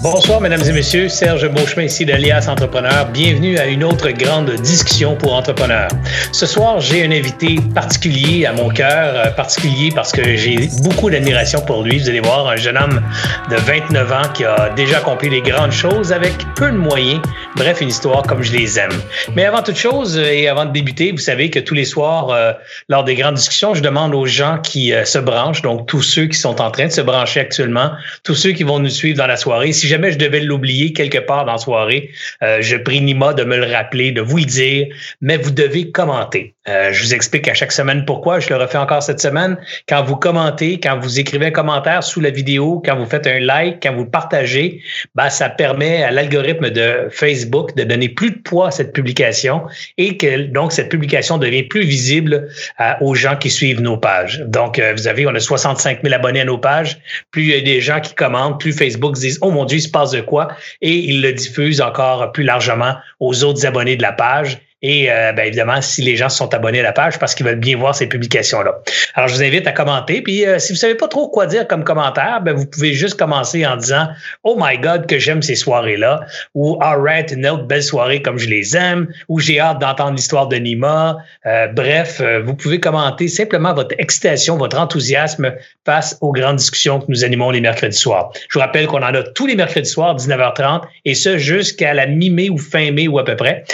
Bonsoir, mesdames et messieurs. Serge Beauchemin ici d'Alias Entrepreneur. Bienvenue à une autre grande discussion pour entrepreneurs. Ce soir, j'ai un invité particulier à mon cœur, euh, particulier parce que j'ai beaucoup d'admiration pour lui. Vous allez voir, un jeune homme de 29 ans qui a déjà accompli des grandes choses avec peu de moyens. Bref, une histoire comme je les aime. Mais avant toute chose euh, et avant de débuter, vous savez que tous les soirs, euh, lors des grandes discussions, je demande aux gens qui se branchent, donc tous ceux qui sont en train de se brancher actuellement, tous ceux qui vont nous suivre dans la soirée, jamais je devais l'oublier quelque part dans la soirée, euh, je prie Nima de me le rappeler, de vous le dire, mais vous devez commenter. Euh, je vous explique à chaque semaine pourquoi. Je le refais encore cette semaine. Quand vous commentez, quand vous écrivez un commentaire sous la vidéo, quand vous faites un like, quand vous partagez, ben, ça permet à l'algorithme de Facebook de donner plus de poids à cette publication et que donc cette publication devient plus visible euh, aux gens qui suivent nos pages. Donc, vous avez, on a 65 000 abonnés à nos pages. Plus il y a des gens qui commentent, plus Facebook dit, oh mon Dieu, se passe de quoi et il le diffuse encore plus largement aux autres abonnés de la page. Et euh, bien évidemment, si les gens sont abonnés à la page, parce qu'ils veulent bien voir ces publications-là. Alors, je vous invite à commenter. Puis, euh, si vous savez pas trop quoi dire comme commentaire, ben, vous pouvez juste commencer en disant Oh my God, que j'aime ces soirées-là, ou All right, une autre belle soirée comme je les aime, ou j'ai hâte d'entendre l'histoire de Nima. Euh, bref, vous pouvez commenter simplement votre excitation, votre enthousiasme face aux grandes discussions que nous animons les mercredis soirs. Je vous rappelle qu'on en a tous les mercredis soirs, 19h30, et ce jusqu'à la mi-mai ou fin mai ou à peu près.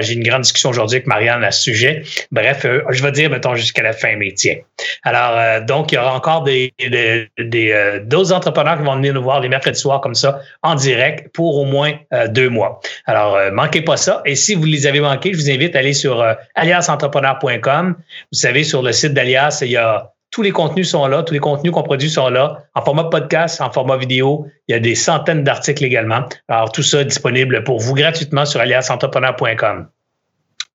j'ai une grande discussion aujourd'hui avec Marianne à ce sujet. Bref, euh, je vais dire, mettons, jusqu'à la fin métier. Alors, euh, donc, il y aura encore des, des, euh, d'autres entrepreneurs qui vont venir nous voir les mercredis soirs comme ça, en direct, pour au moins deux mois. Alors, manquez pas ça. Et si vous les avez manqués, je vous invite à aller sur aliasentrepreneur.com. Vous savez, sur le site d'Alias, il y a tous les contenus sont là, tous les contenus qu'on produit sont là, en format podcast, en format vidéo. Il y a des centaines d'articles également. Alors, tout ça est disponible pour vous gratuitement sur aliasentrepreneur.com.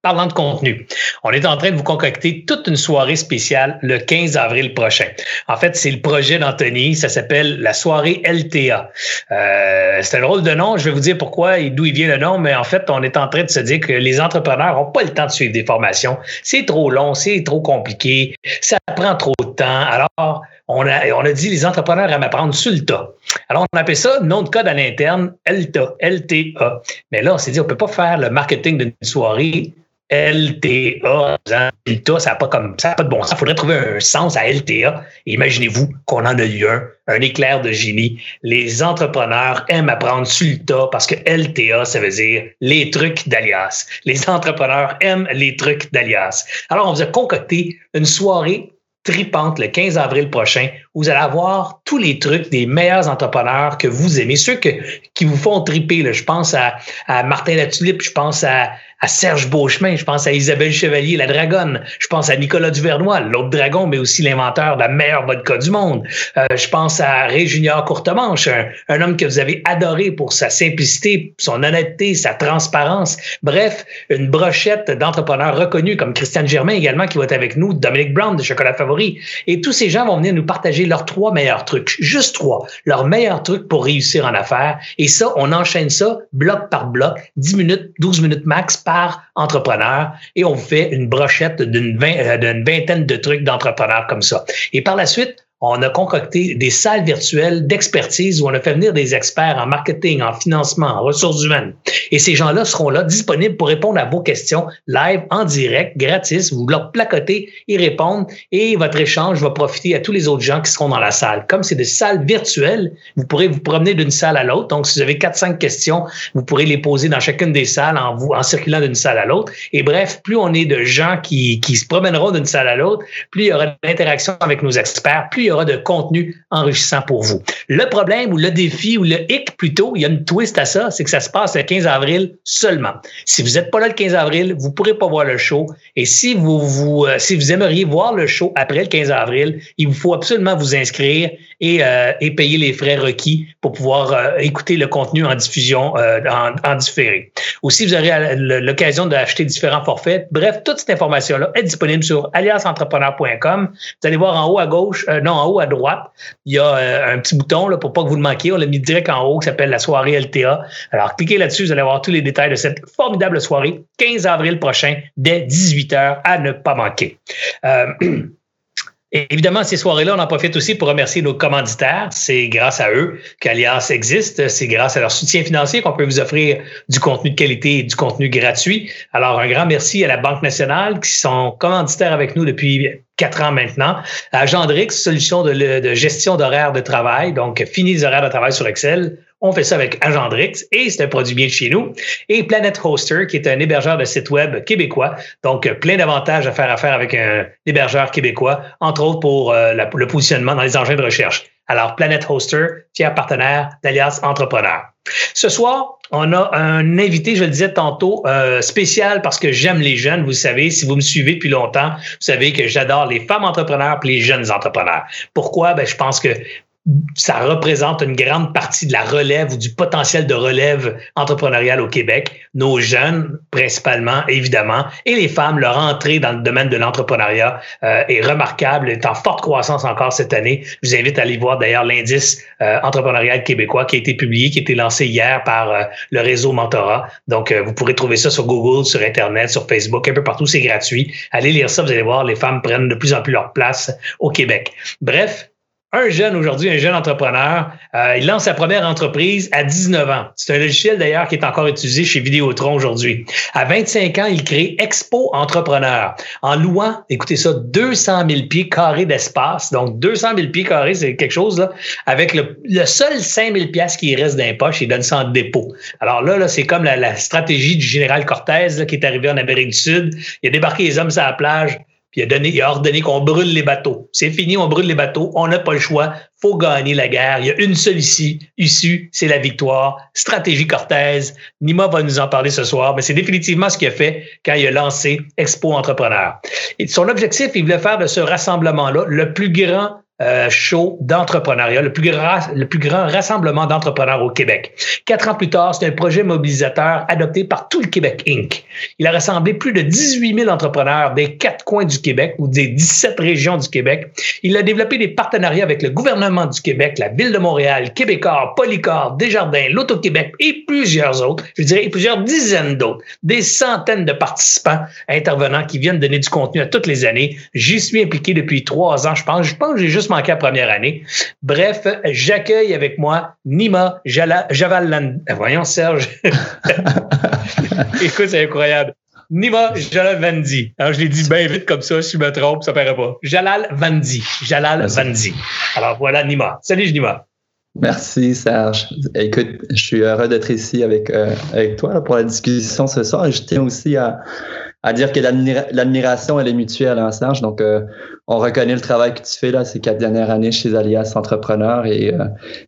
Parlant de contenu, on est en train de vous concocter toute une soirée spéciale le 15 avril prochain. En fait, c'est le projet d'Anthony, ça s'appelle la soirée LTA. Euh, c'est un drôle de nom, je vais vous dire pourquoi et d'où il vient le nom, mais en fait, on est en train de se dire que les entrepreneurs n'ont pas le temps de suivre des formations. C'est trop long, c'est trop compliqué, ça prend trop de temps. Alors, on a, on a dit les entrepreneurs aiment apprendre sur le tas. Alors, on appelle ça nom de code à l'interne, LTA. Mais là, on s'est dit, on peut pas faire le marketing d'une soirée LTA, LTA, ça n'a pas comme ça pas de bon sens. Il faudrait trouver un sens à LTA. Imaginez-vous qu'on en a eu un, un éclair de génie. Les entrepreneurs aiment apprendre sur le tas parce que LTA, ça veut dire les trucs d'alias. Les entrepreneurs aiment les trucs d'alias. Alors, on vous a concocté une soirée tripante le 15 avril prochain. Vous allez avoir tous les trucs des meilleurs entrepreneurs que vous aimez, ceux qui vous font triper. Là. Je pense à, à Martin Latulippe, je pense à, Serge Beauchemin, je pense à Isabelle Chevalier, la dragonne, je pense à Nicolas Duvernois, l'autre dragon, mais aussi l'inventeur de la meilleure vodka du monde. Euh, je pense à Ray Junior Courtemanche, un, un, homme que vous avez adoré pour sa simplicité, son honnêteté, sa transparence. Bref, une brochette d'entrepreneurs reconnus comme Christiane Germain également qui va être avec nous, Dominique Brown de Chocolat Favori. Et tous ces gens vont venir nous partager leurs trois meilleurs trucs, juste trois, leurs meilleurs trucs pour réussir en affaires. Et ça, on enchaîne ça bloc par bloc, 10 minutes, 12 minutes max entrepreneur et on fait une brochette d'une euh, vingtaine de trucs d'entrepreneurs comme ça. Et par la suite, on a concocté des salles virtuelles d'expertise où on a fait venir des experts en marketing, en financement, en ressources humaines. Et ces gens-là seront là, disponibles pour répondre à vos questions live, en direct, gratis. Vous leur placotez, ils répondent et votre échange va profiter à tous les autres gens qui seront dans la salle. Comme c'est des salles virtuelles, vous pourrez vous promener d'une salle à l'autre. Donc, si vous avez quatre, cinq questions, vous pourrez les poser dans chacune des salles en, vous, en circulant d'une salle à l'autre. Et bref, plus on est de gens qui, qui se promèneront d'une salle à l'autre, plus il y aura d'interaction avec nos experts, y aura de contenu enrichissant pour vous. Le problème ou le défi ou le hic plutôt, il y a une twist à ça, c'est que ça se passe le 15 avril seulement. Si vous n'êtes pas là le 15 avril, vous ne pourrez pas voir le show. Et si vous, vous, euh, si vous aimeriez voir le show après le 15 avril, il vous faut absolument vous inscrire et, euh, et payer les frais requis pour pouvoir euh, écouter le contenu en diffusion en, en, différé. Aussi, vous aurez l'occasion d'acheter différents forfaits. Bref, toute cette information-là est disponible sur aliasentrepreneur.com. Vous allez voir en haut à gauche, non, en haut à droite, il y a euh, un petit bouton là, pour pas que vous le manquiez. On l'a mis direct en haut qui s'appelle la soirée LTA. Alors, cliquez là-dessus, vous allez avoir tous les détails de cette formidable soirée, 15 avril prochain, dès 18h, à ne pas manquer. Évidemment, ces soirées-là, on en profite aussi pour remercier nos commanditaires. C'est grâce à eux qu'Alias existe. C'est grâce à leur soutien financier qu'on peut vous offrir du contenu de qualité et du contenu gratuit. Alors, un grand merci à la Banque nationale qui sont commanditaires avec nous depuis quatre ans maintenant. À Gendrix, solution de, de gestion d'horaires de travail. Donc, fini les horaires de travail sur Excel. On fait ça avec Agendrix et c'est un produit bien de chez nous. Et Planet Hoster, qui est un hébergeur de site web québécois. Donc, plein d'avantages à faire affaire avec un hébergeur québécois, entre autres pour euh, le positionnement dans les engins de recherche. Alors, Planet Hoster, fier partenaire d'Alias Entrepreneur. Ce soir, on a un invité, je le disais tantôt, euh, spécial parce que j'aime les jeunes. Vous savez, si vous me suivez depuis longtemps, vous savez que j'adore les femmes entrepreneurs et les jeunes entrepreneurs. Pourquoi? Ben, je pense que ça représente une grande partie de la relève ou du potentiel de relève entrepreneuriale au Québec. Nos jeunes, principalement, évidemment, et les femmes, leur entrée dans le domaine de l'entrepreneuriat euh, est remarquable, est en forte croissance encore cette année. Je vous invite à aller voir d'ailleurs l'indice euh, entrepreneurial québécois qui a été publié, qui a été lancé hier par euh, le réseau Mentorat. Donc, vous pourrez trouver ça sur Google, sur Internet, sur Facebook, un peu partout, c'est gratuit. Allez lire ça, vous allez voir, les femmes prennent de plus en plus leur place au Québec. Bref, un jeune aujourd'hui, un jeune entrepreneur, euh, il lance sa première entreprise à 19 ans. C'est un logiciel d'ailleurs qui est encore utilisé chez Vidéotron aujourd'hui. À 25 ans, il crée Expo Entrepreneur en louant, écoutez ça, 200 000 pieds carrés d'espace. Donc 200 000 pieds carrés, c'est quelque chose là. Avec le, seul 5 000 pièces qui reste d'un poche, il donne ça en dépôt. Alors là, là c'est comme la, stratégie du général Cortez qui est arrivé en Amérique du Sud. Il a débarqué les hommes sur la plage il a, ordonné qu'on brûle les bateaux. C'est fini, on brûle les bateaux, on n'a pas le choix, faut gagner la guerre. Il y a une seule issue, issue c'est la victoire. Stratégie Cortez. Nima va nous en parler ce soir, mais c'est définitivement ce qu'il a fait quand il a lancé Expo Entrepreneur. Son objectif, il voulait faire de ce rassemblement-là le plus grand euh, show d'entrepreneuriat, le plus grand, le plus grand rassemblement d'entrepreneurs au Québec. Quatre ans plus tard, c'est un projet mobilisateur adopté par tout le Québec Inc. Il a rassemblé plus de 18 000 entrepreneurs des quatre coins du Québec ou des 17 régions du Québec. Il a développé des partenariats avec le gouvernement du Québec, la Ville de Montréal, Québécois, Polycor, Desjardins, l'Auto-Québec et plusieurs autres, je dirais plusieurs dizaines d'autres, des centaines de participants intervenants qui viennent donner du contenu à toutes les années. J'y suis impliqué depuis trois ans, je pense. Je pense que j'ai juste manqué la première année. Bref, j'accueille avec moi Nima Javal. Voyons, Serge. Écoute, c'est incroyable. Nima Jalal Vandi. Alors, je l'ai dit bien vite comme ça, si je me trompe, ça ne paraît pas. Jalal Vandi. Jalal Vandi. Alors, voilà Nima. Salut, Nima. Merci Serge. Écoute, je suis heureux d'être ici avec, euh, avec toi pour la discussion ce soir et je tiens aussi à, à dire que l'admiration, elle est mutuelle, hein, Serge. Donc, euh, on reconnaît le travail que tu fais là ces quatre dernières années chez Alias Entrepreneurs et euh,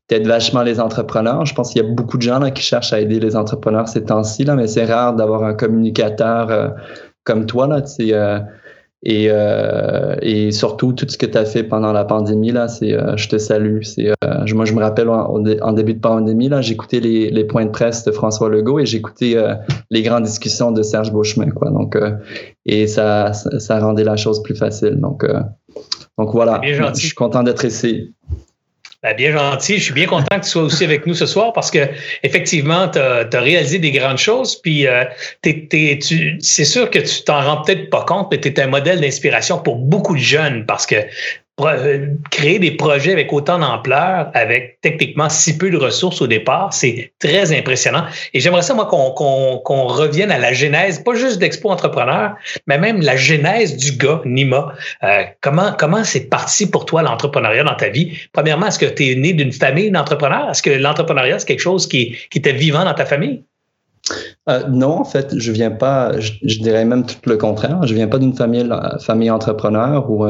t'aides vachement les entrepreneurs. Je pense qu'il y a beaucoup de gens là, qui cherchent à aider les entrepreneurs ces temps-ci, mais c'est rare d'avoir un communicateur euh, comme toi. Là, tu euh, et, euh, et surtout, tout ce que tu as fait pendant la pandémie, là, c'est euh, je te salue. C'est euh, moi, je me rappelle en, en, début de pandémie, là, j'écoutais les, les points de presse de François Legault et j'écoutais euh, les grandes discussions de Serge Beauchemin, quoi. Donc, et ça, ça, rendait la chose plus facile. Donc, donc voilà. Je suis content d'être ici. Ben, bien gentil. Je suis bien content que tu sois aussi avec nous ce soir parce que effectivement, tu as, réalisé des grandes choses. Puis euh, c'est sûr que tu t'en rends peut-être pas compte, mais tu es un modèle d'inspiration pour beaucoup de jeunes parce que créer des projets avec autant d'ampleur, avec techniquement si peu de ressources au départ, c'est très impressionnant. Et j'aimerais ça, moi, qu'on revienne à la genèse, pas juste d'Expo Entrepreneur, mais même la genèse du gars, Nima. Euh, comment comment c'est parti pour toi l'entrepreneuriat dans ta vie? Premièrement, est-ce que tu es né d'une famille d'entrepreneurs? Est-ce que l'entrepreneuriat, c'est quelque chose qui, qui était vivant dans ta famille? Euh, non, en fait, je viens pas, je, dirais même tout le contraire. Je viens pas d'une famille, famille entrepreneur ou,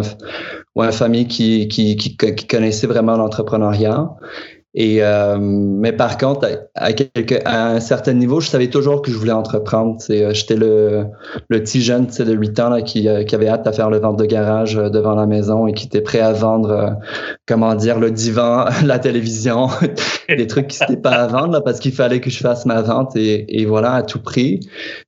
ou une famille qui, qui, qui connaissait vraiment l'entrepreneuriat. Et euh, mais par contre, à, un certain niveau, je savais toujours que je voulais entreprendre. Euh, j'étais le, le petit jeune de 8 ans là, qui, euh, qui avait hâte à faire le vente de garage devant la maison et qui était prêt à vendre comment dire, le divan, la télévision, des trucs qui n'étaient pas à vendre là, parce qu'il fallait que je fasse ma vente et, et voilà, à tout prix.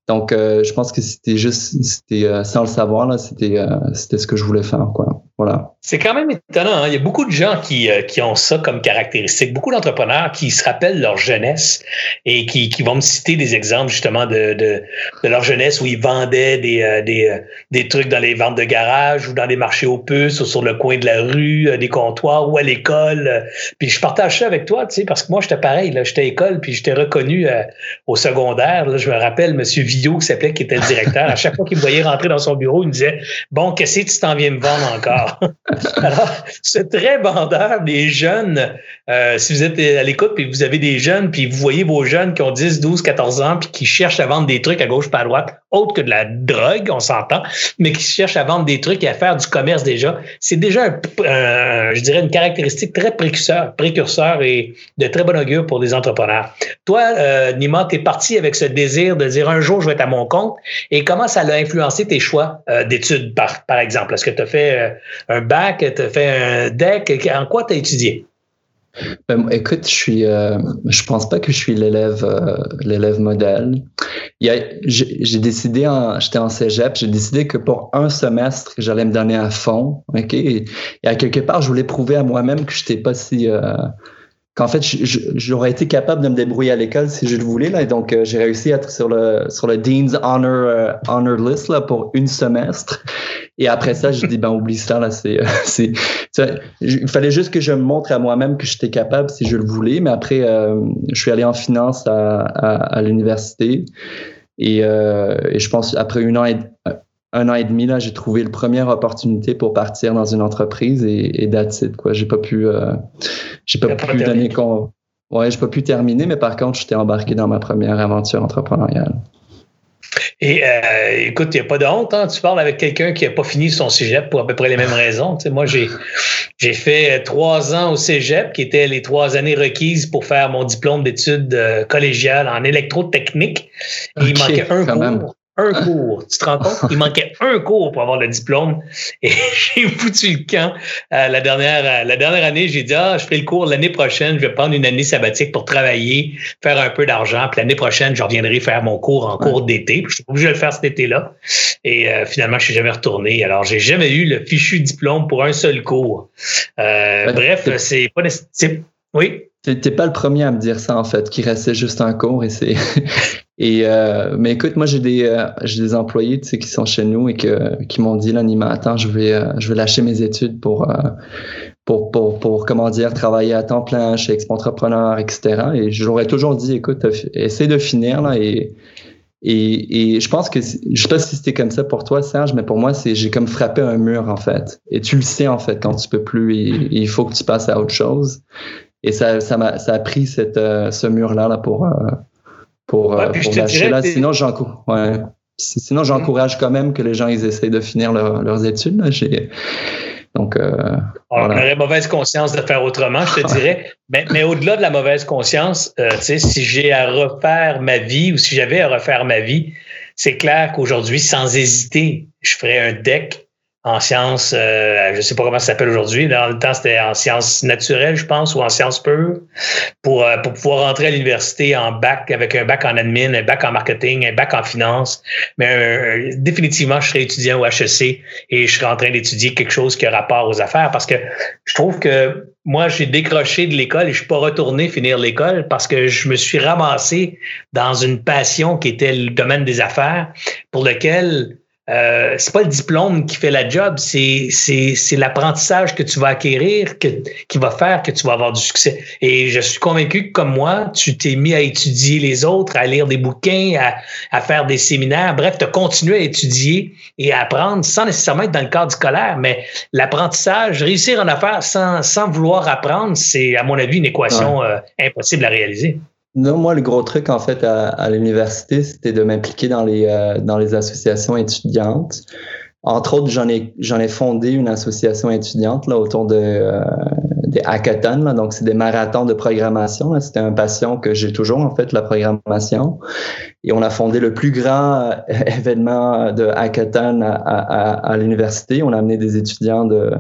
Donc, euh, je pense que c'était juste, c'était euh, sans le savoir, là, c'était, euh, c'était ce que je voulais faire, quoi. Voilà. C'est quand même étonnant. Hein. Il y a beaucoup de gens qui, qui ont ça comme caractéristique. Beaucoup d'entrepreneurs qui se rappellent leur jeunesse et qui, qui vont me citer des exemples justement de, de, leur jeunesse où ils vendaient des, des, des trucs dans les ventes de garage ou dans des marchés aux puces ou sur le coin de la rue, des comptoirs ou à l'école. Puis je partage ça avec toi, tu sais, parce que moi, j'étais pareil. J'étais à l'école puis j'étais reconnu au secondaire. Là, je me rappelle, Monsieur Qui s'appelait, qui était le directeur, à chaque fois qu'il me voyait rentrer dans son bureau, il me disait Bon, qu'est-ce que tu t'en viens me vendre encore? Alors, c'est très vendeur des jeunes. Euh, si vous êtes à l'écoute puis vous avez des jeunes, puis vous voyez vos jeunes qui ont 10, 12, 14 ans, puis qui cherchent à vendre des trucs à gauche pas à droite, autre que de la drogue, on s'entend, mais qui cherchent à vendre des trucs et à faire du commerce déjà, c'est déjà, je dirais, une caractéristique très précurseur, précurseur et de très bon augure pour les entrepreneurs. Toi, euh, Nima, tu es parti avec ce désir de dire un jour, je vais être à mon compte. Et comment ça a influencé tes choix euh, d'études, par, par exemple? Est-ce que tu as fait euh, un bac, tu as fait un DEC? En quoi tu as étudié? Ben, écoute, je suis, euh, je pense pas que je suis l'élève, l'élève modèle. J'ai décidé, j'étais en cégep, j'ai décidé que pour un semestre, j'allais me donner à fond, ok? Et, à quelque part, je voulais prouver à moi-même que j'étais pas si qu'en fait, j'aurais été capable de me débrouiller à l'école si je le voulais. Là, et donc, euh, j'ai réussi à être sur le, sur le Dean's Honor, euh, honor List là, pour une semestre. Et après ça, je dis, ben, oublie ça. Là, c'est, c'est, il fallait juste que je me montre à moi-même que j'étais capable si je le voulais. Mais après, euh, je suis allé en finance à, à, l'université. Et, et, je pense, après une an un an et demi, là, j'ai trouvé la première opportunité pour partir dans une entreprise et, et that's it, quoi. J'ai pas pu, euh, j'ai pas, pu donner con... Ouais, j'ai pas pu terminer, mais par contre, j'étais embarqué dans ma première aventure entrepreneuriale. Et euh, écoute, il n'y a pas de honte. Hein? Tu parles avec quelqu'un qui n'a pas fini son cégep pour à peu près les mêmes raisons. Tu sais, moi, j'ai, j'ai fait trois ans au cégep, qui étaient les trois années requises pour faire mon diplôme d'études euh, collégiales en électrotechnique. Et il manquait un cours un cours. Tu te rends compte? Il manquait un cours pour avoir le diplôme. Et j'ai foutu le camp. Euh, la, dernière, euh, la dernière année, j'ai dit, ah, je ferai le cours l'année prochaine. Je vais prendre une année sabbatique pour travailler, faire un peu d'argent. Puis l'année prochaine, je reviendrai faire mon cours en cours d'été. Je suis obligé de le faire cet été-là. Et euh, finalement, je suis jamais retourné. Alors, j'ai jamais eu le fichu diplôme pour un seul cours. bref, c'est pas... Oui? T'es pas le premier à me dire ça en fait, qu'il restait juste un cours et c'est et euh, mais écoute, moi j'ai des euh, j'ai des employés tu sais qui sont chez nous et que qui m'ont dit là Nima, attends, je vais euh, je vais lâcher mes études pour pour, pour, pour, comment dire, travailler à temps plein chez Expo Entrepreneur, etc. Et je leur ai toujours dit, écoute, essaie de finir là et, et, et je pense que, je sais pas si c'était comme ça pour toi, Serge, mais pour moi, c'est, j'ai comme frappé un mur, en fait. Et tu le sais, en fait, quand tu peux plus, il faut que tu passes à autre chose. Et ça, ça, a, ça a pris cette, euh, ce mur-là là, pour, euh, pour, ouais, euh, pour lâcher là. Sinon, j'encourage, ouais. Sinon, j'encourage quand même que les gens ils essayent de finir leurs études. Là. J'ai, donc, euh, on aurait mauvaise conscience de faire autrement, je te dirais. mais, mais au-delà de la mauvaise conscience, euh, si j'ai à refaire ma vie ou si j'avais à refaire ma vie, c'est clair qu'aujourd'hui, sans hésiter, je ferais un deck en sciences, euh, je sais pas comment ça s'appelle aujourd'hui. Dans le temps, c'était en sciences naturelles, je pense, ou en sciences pures, pour, euh, pour pouvoir rentrer à l'université en bac, avec un bac en admin, un bac en marketing, un bac en finance. Mais euh, définitivement, je serais étudiant au HEC et je serais en train d'étudier quelque chose qui a rapport aux affaires parce que je trouve que moi, j'ai décroché de l'école et je suis pas retourné finir l'école parce que je me suis ramassé dans une passion qui était le domaine des affaires pour lequel euh, c'est pas le diplôme qui fait la job, c'est c'est l'apprentissage que tu vas acquérir que, qui va faire que tu vas avoir du succès. Et je suis convaincu que comme moi, tu t'es mis à étudier les autres, à lire des bouquins, à, à faire des séminaires, bref, tu as continué à étudier et à apprendre sans nécessairement être dans le cadre scolaire, mais l'apprentissage, réussir en affaires sans, sans vouloir apprendre, c'est à mon avis une équation euh, impossible à réaliser. Non, moi, le gros truc, en fait, à, à l'université, c'était de m'impliquer dans les, euh, dans les associations étudiantes. Entre autres, j'en ai, j'en ai fondé une association étudiante là, autour de, euh, des hackathons, donc c'est des marathons de programmation. C'était un passion que j'ai toujours en fait la programmation. Et on a fondé le plus grand événement de hackathon à, à, à l'université. On a amené des étudiants de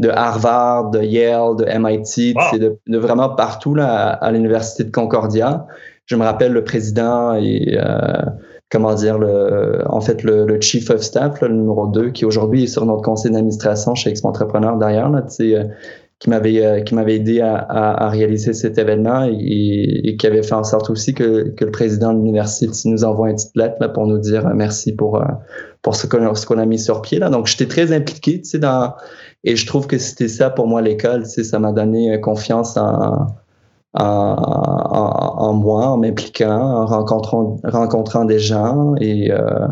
de Harvard, de Yale, de MIT, de, de, vraiment partout là, à, l'université de Concordia. Je me rappelle le président et euh, comment dire, le, en fait, le, le chief of staff, le numéro 2, qui aujourd'hui est sur notre conseil d'administration chez Expo Entrepreneur là, euh, qui m'avait euh, qui m'avait aidé à, à, à, réaliser cet événement et, et, qui avait fait en sorte aussi que, que le président de l'université nous envoie une petite lettre là, pour nous dire euh, merci pour pour ce qu'on ce qu'on a mis sur pied là. Donc j'étais très impliqué, tu sais, dans et je trouve que c'était ça pour moi l'école, ça m'a donné confiance en en, en, moi, en m'impliquant, en rencontrant, rencontrant des gens et euh,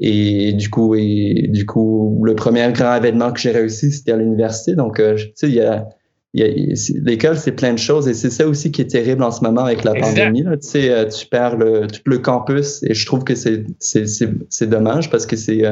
et du coup et du coup le premier grand événement que j'ai réussi c'était à l'université donc euh, tu sais il y a l'école, c'est plein de choses et c'est ça aussi qui est terrible en ce moment avec la pandémie. Là. Tu sais, euh, tu perds le, tout le campus et je trouve que c'est, c'est, c'est, dommage parce que c'est,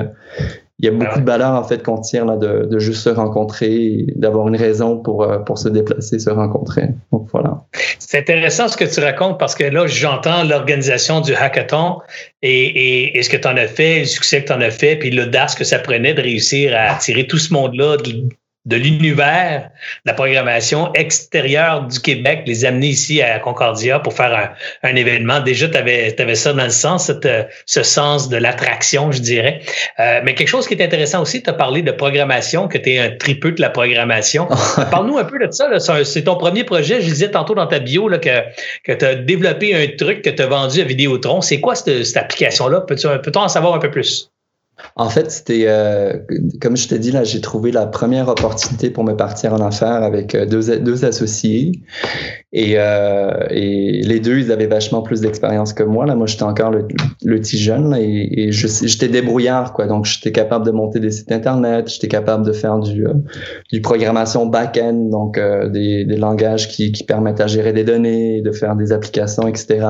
il y a beaucoup de valeur en fait qu'on tire là de, de juste se rencontrer, d'avoir une raison pour euh, pour se déplacer, se rencontrer. Donc voilà. C'est intéressant ce que tu racontes parce que là j'entends l'organisation du hackathon et, et, et ce que tu en as fait, le succès que tu en as fait, puis l'audace que ça prenait de réussir à attirer tout ce monde-là de l'univers de la programmation extérieure du Québec, les amener ici à Concordia pour faire un, événement. Déjà, tu avais, avais, ça dans le sens, cette, ce sens de l'attraction, je dirais. Euh, mais quelque chose qui est intéressant aussi, tu as parlé de programmation, que tu es un tripeux de la programmation. Parle-nous un peu de ça. C'est ton premier projet. Je disais tantôt dans ta bio là, que, que tu as développé un truc que tu as vendu à Vidéotron. C'est quoi cette, cette application-là? Peut-on en savoir un peu plus? En fait, c'était, euh, comme je t'ai dit, là, j'ai trouvé la première opportunité pour me partir en affaires avec euh, deux, deux associés. Et, euh, et les deux, ils avaient vachement plus d'expérience que moi. Là, moi, j'étais encore le, le petit jeune et, j'étais débrouillard, quoi. Donc, j'étais capable de monter des sites Internet, j'étais capable de faire du, du programmation back-end, donc des, des langages qui, qui permettent à gérer des données, de faire des applications, etc.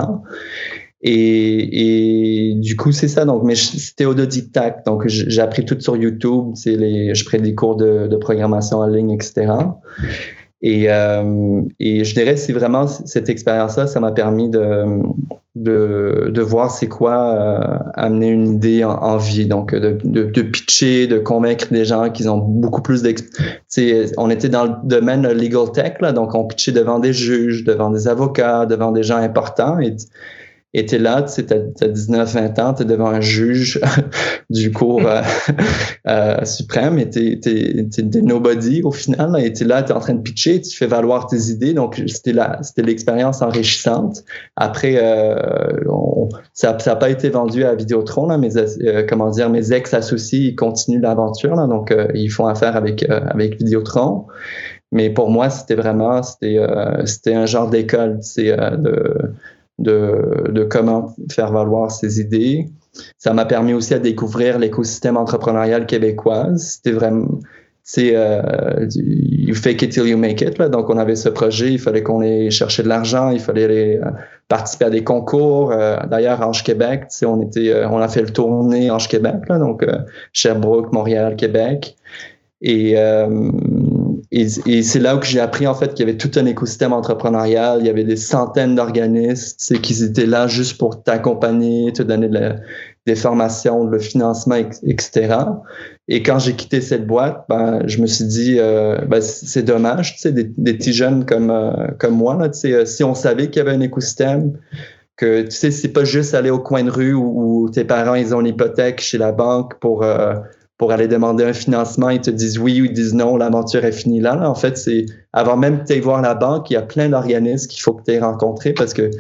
Et, et, du coup, c'est ça. Donc, mais c'était autodidacte. Donc, j'ai appris tout sur YouTube. C'est les, je prends des cours de, de, programmation en ligne, etc. Et, euh, et je dirais, c'est vraiment cette expérience-là, ça m'a permis de, de, de voir c'est quoi euh, amener une idée en, vie. Donc, de, de, de, pitcher, de convaincre des gens qu'ils ont beaucoup plus d'expérience. On était dans le domaine legal tech, là, donc on pitchait devant des juges, devant des avocats, devant des gens importants. Et t'es là, tu sais, t'as, 19-20 ans, t'es devant un juge du cours euh, euh, suprême et t'es, t'es, t'es, nobody au final. et t'es là, t'es en train de pitcher, tu fais valoir tes idées. Donc, c'était là, c'était l'expérience enrichissante. Après, euh, ça n'a pas été vendu à Vidéotron, là, euh, comment dire, mes ex-associés, ils continuent l'aventure, là, donc ils font affaire avec, avec Vidéotron. Mais pour moi, c'était vraiment, c'était, c'était un genre d'école, c'est de de, comment faire valoir ses idées. Ça m'a permis aussi à découvrir l'écosystème entrepreneurial québécois. C'était vraiment, c'est euh, you fake it till you make it. Là. Donc, on avait ce projet, il fallait qu'on ait chercher de l'argent, il fallait aller, euh, participer à des concours. Euh, D'ailleurs, Ange Québec, on était, euh, on a fait le tournée Ange Québec, là, donc Sherbrooke, Montréal, Québec. Et et, c'est là où j'ai appris en fait qu'il y avait tout un écosystème entrepreneurial, il y avait des centaines d'organismes, qu'ils étaient là juste pour t'accompagner, te donner de des formations, le financement, etc. Et quand j'ai quitté cette boîte, ben, je me suis dit, euh, ben, c'est dommage, tu sais, des, petits jeunes comme euh, comme moi là, tu sais, euh, si on savait qu'il y avait un écosystème, que tu sais, c'est pas juste aller au coin de rue où, où tes parents ils ont l'hypothèque chez la banque pour euh, pour aller demander un financement, ils te disent oui ou ils disent non, l'aventure est finie là. En fait, c'est avant même que tu voir la banque, il y a plein d'organismes qu'il faut que tu aies rencontrés parce que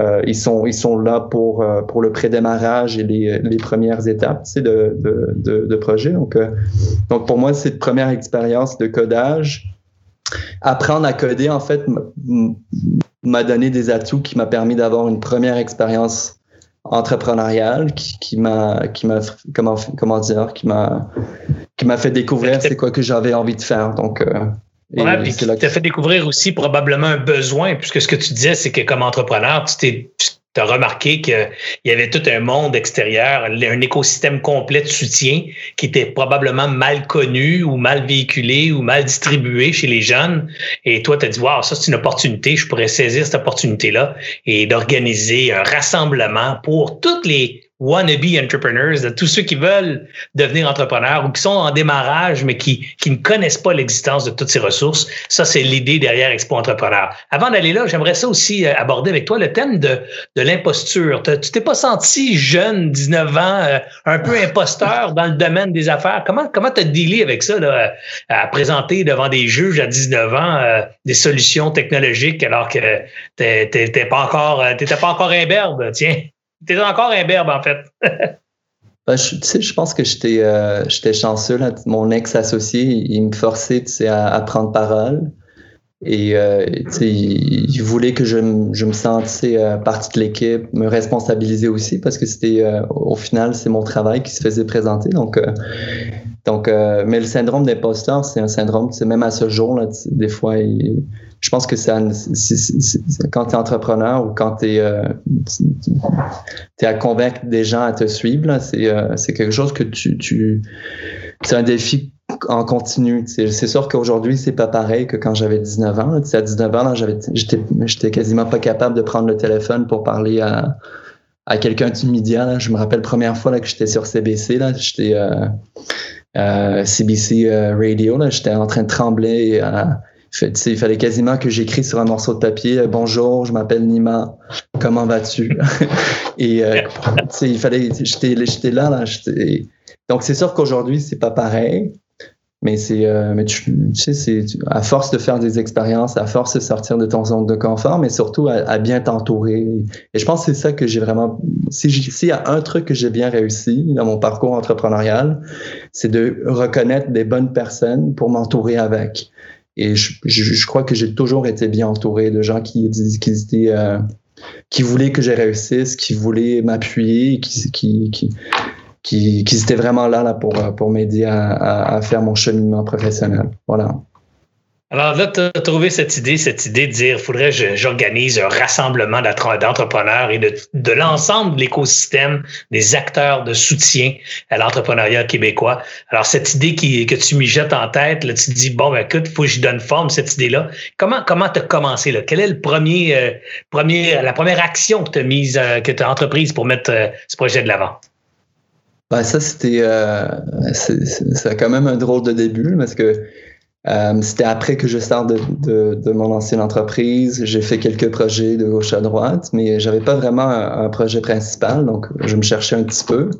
euh, ils sont ils sont là pour euh, pour le prédémarrage et les, les premières étapes de, de, de, de projet. Donc euh, donc pour moi, cette première expérience de codage, apprendre à coder en fait m'a donné des atouts qui m'a permis d'avoir une première expérience entrepreneurial qui, qui m'a qui m'a comment comment dire qui m'a qui m'a fait découvrir c'est quoi que j'avais envie de faire. Donc euh, ouais, puis qui t'a fait découvrir aussi probablement un besoin puisque ce que tu disais c'est que comme entrepreneur tu t'es tu as remarqué qu'il y avait tout un monde extérieur, un écosystème complet de soutien qui était probablement mal connu ou mal véhiculé ou mal distribué chez les jeunes. Et toi, tu as dit, wow, ça, c'est une opportunité, je pourrais saisir cette opportunité-là et d'organiser un rassemblement pour toutes les wannabe entrepreneurs, de tous ceux qui veulent devenir entrepreneurs ou qui sont en démarrage, mais qui, qui ne connaissent pas l'existence de toutes ces ressources. Ça, c'est l'idée derrière Expo Entrepreneur. Avant d'aller là, j'aimerais ça aussi euh, aborder avec toi le thème de, de l'imposture. Tu t'es pas senti jeune, 19 ans, euh, un peu imposteur dans le domaine des affaires? Comment comment t'as dealé avec ça, là, à présenter devant des juges à 19 ans euh, des solutions technologiques alors que t'étais pas encore, t'étais pas encore imberbe, tiens? T'es encore un berbe, en fait. Ben, je, pense que j'étais euh, chanceux. Mon ex-associé, il me forçait à, prendre parole. Et euh, il, voulait que je, me sente euh, partie de l'équipe, me responsabiliser aussi parce que c'était au final c'est mon travail qui se faisait présenter. Donc, donc mais le syndrome d'imposteur, c'est un syndrome, même à ce jour là, des fois, il, je pense que ça, quand tu es entrepreneur ou quand tu es, euh, à convaincre des gens à te suivre, c'est euh, quelque chose que tu, tu c'est un défi en continu. C'est sûr qu'aujourd'hui, c'est pas pareil que quand j'avais 19 ans. à 19 ans, j'étais quasiment pas capable de prendre le téléphone pour parler à, à quelqu'un du média. Je me rappelle la première fois là, que j'étais sur CBC, j'étais euh, euh, CBC euh, Radio, j'étais en train de trembler. Il fallait quasiment que j'écris sur un morceau de papier Bonjour, je m'appelle Nima, comment vas-tu Et il fallait, j'étais là, là donc c'est sûr qu'aujourd'hui c'est pas pareil, mais c'est, euh, mais tu, sais, c'est à force de faire des expériences, à force de sortir de ton zone de confort, mais surtout à, bien t'entourer. Et je pense que c'est ça que j'ai vraiment. Si s'il y a un truc que j'ai bien réussi dans mon parcours entrepreneurial, c'est de reconnaître des bonnes personnes pour m'entourer avec. Et je, crois que j'ai toujours été bien entouré de gens qui, euh, qui voulaient que je réussisse, qui voulaient m'appuyer, qui, qui, qui, qui, étaient vraiment là, là pour, pour m'aider à, à, faire mon cheminement professionnel. Voilà. Alors là, tu as trouvé cette idée, cette idée de dire, faudrait que j'organise un rassemblement d'entrepreneurs et de, l'ensemble de l'écosystème des acteurs de soutien à l'entrepreneuriat québécois. Alors, cette idée qui, que tu m'y jettes en tête, là, tu te dis, bon, ben, écoute, faut que j'y donne forme, cette idée-là. Comment comment tu as commencé? Là? Quelle est le premier, euh, premier, la première action que tu as mise, euh, que tu entreprise pour mettre euh, ce projet de l'avant? Ben, ça, c'était euh, c'est quand même un drôle de début parce que euh, c'était après que je sors de, de, de, mon ancienne entreprise. J'ai fait quelques projets de gauche à droite, mais j'avais pas vraiment un, projet principal, donc je me cherchais un petit peu.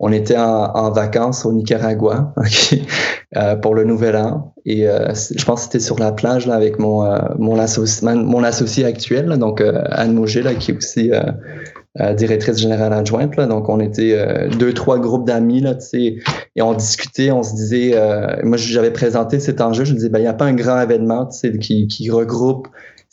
On était en, vacances au Nicaragua euh, pour le Nouvel An et euh, je pense que c'était sur la plage là, avec mon, euh, mon, associé, mon associé actuel, là, donc euh, Anne Mauger, là, qui est aussi euh, directrice générale adjointe. Là. Donc, on était euh, deux, trois groupes d'amis, là, et on discutait, on se disait, euh, moi, j'avais présenté cet enjeu, je me disais, ben, il n'y a pas un grand événement qui, qui regroupe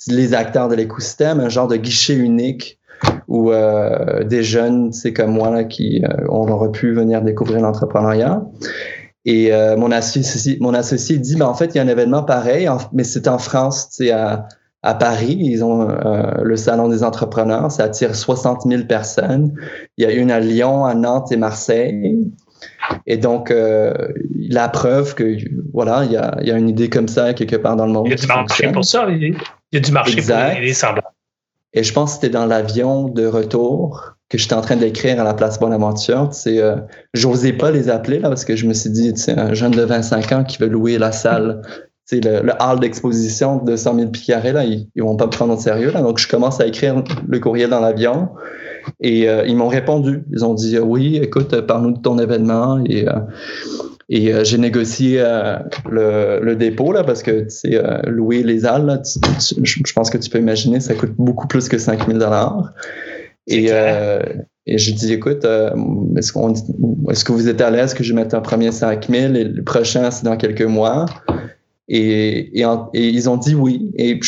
les acteurs de l'écosystème, un genre de guichet unique où euh, des jeunes, c'est comme moi, là, qui euh, auraient pu venir découvrir l'entrepreneuriat. Et euh, mon associé, mon associé dit, ben, en fait, il y a un événement pareil, mais c'est en France, tu sais, à, à Paris. Ils ont euh, le Salon des entrepreneurs. Ça attire 60 000 personnes. Il y a une à Lyon, à Nantes et Marseille. Et donc, euh, la preuve que, voilà, il y, a, il y, a, une idée comme ça quelque part dans le monde. Il y a du marché pour ça. Il y a du marché exact. pour les semblants. Et je pense que c'était dans l'avion de retour que j'étais en train d'écrire à la place Bonaventure. C'est, euh, j'osais pas les appeler là parce que je me suis dit, c'est un jeune de 25 ans qui veut louer la salle le, le hall d'exposition de 100 000 pieds carrés, là, ils, ils vont pas me prendre au sérieux. Là. Donc, je commence à écrire le courriel dans l'avion. Et euh, ils m'ont répondu. Ils ont dit oui, écoute, parle-nous de ton événement. Et, euh, et euh, j'ai négocié le, le, dépôt là, parce que tu sais, louer les halles, là, tu, tu, je pense que tu peux imaginer, ça coûte beaucoup plus que 5 000 Et, et je dis, écoute, est-ce, qu'on, est-ce que vous êtes à l'aise que je mette un premier 5 000 et le prochain, c'est dans quelques mois? Et, et, en, et, ils ont dit oui. Et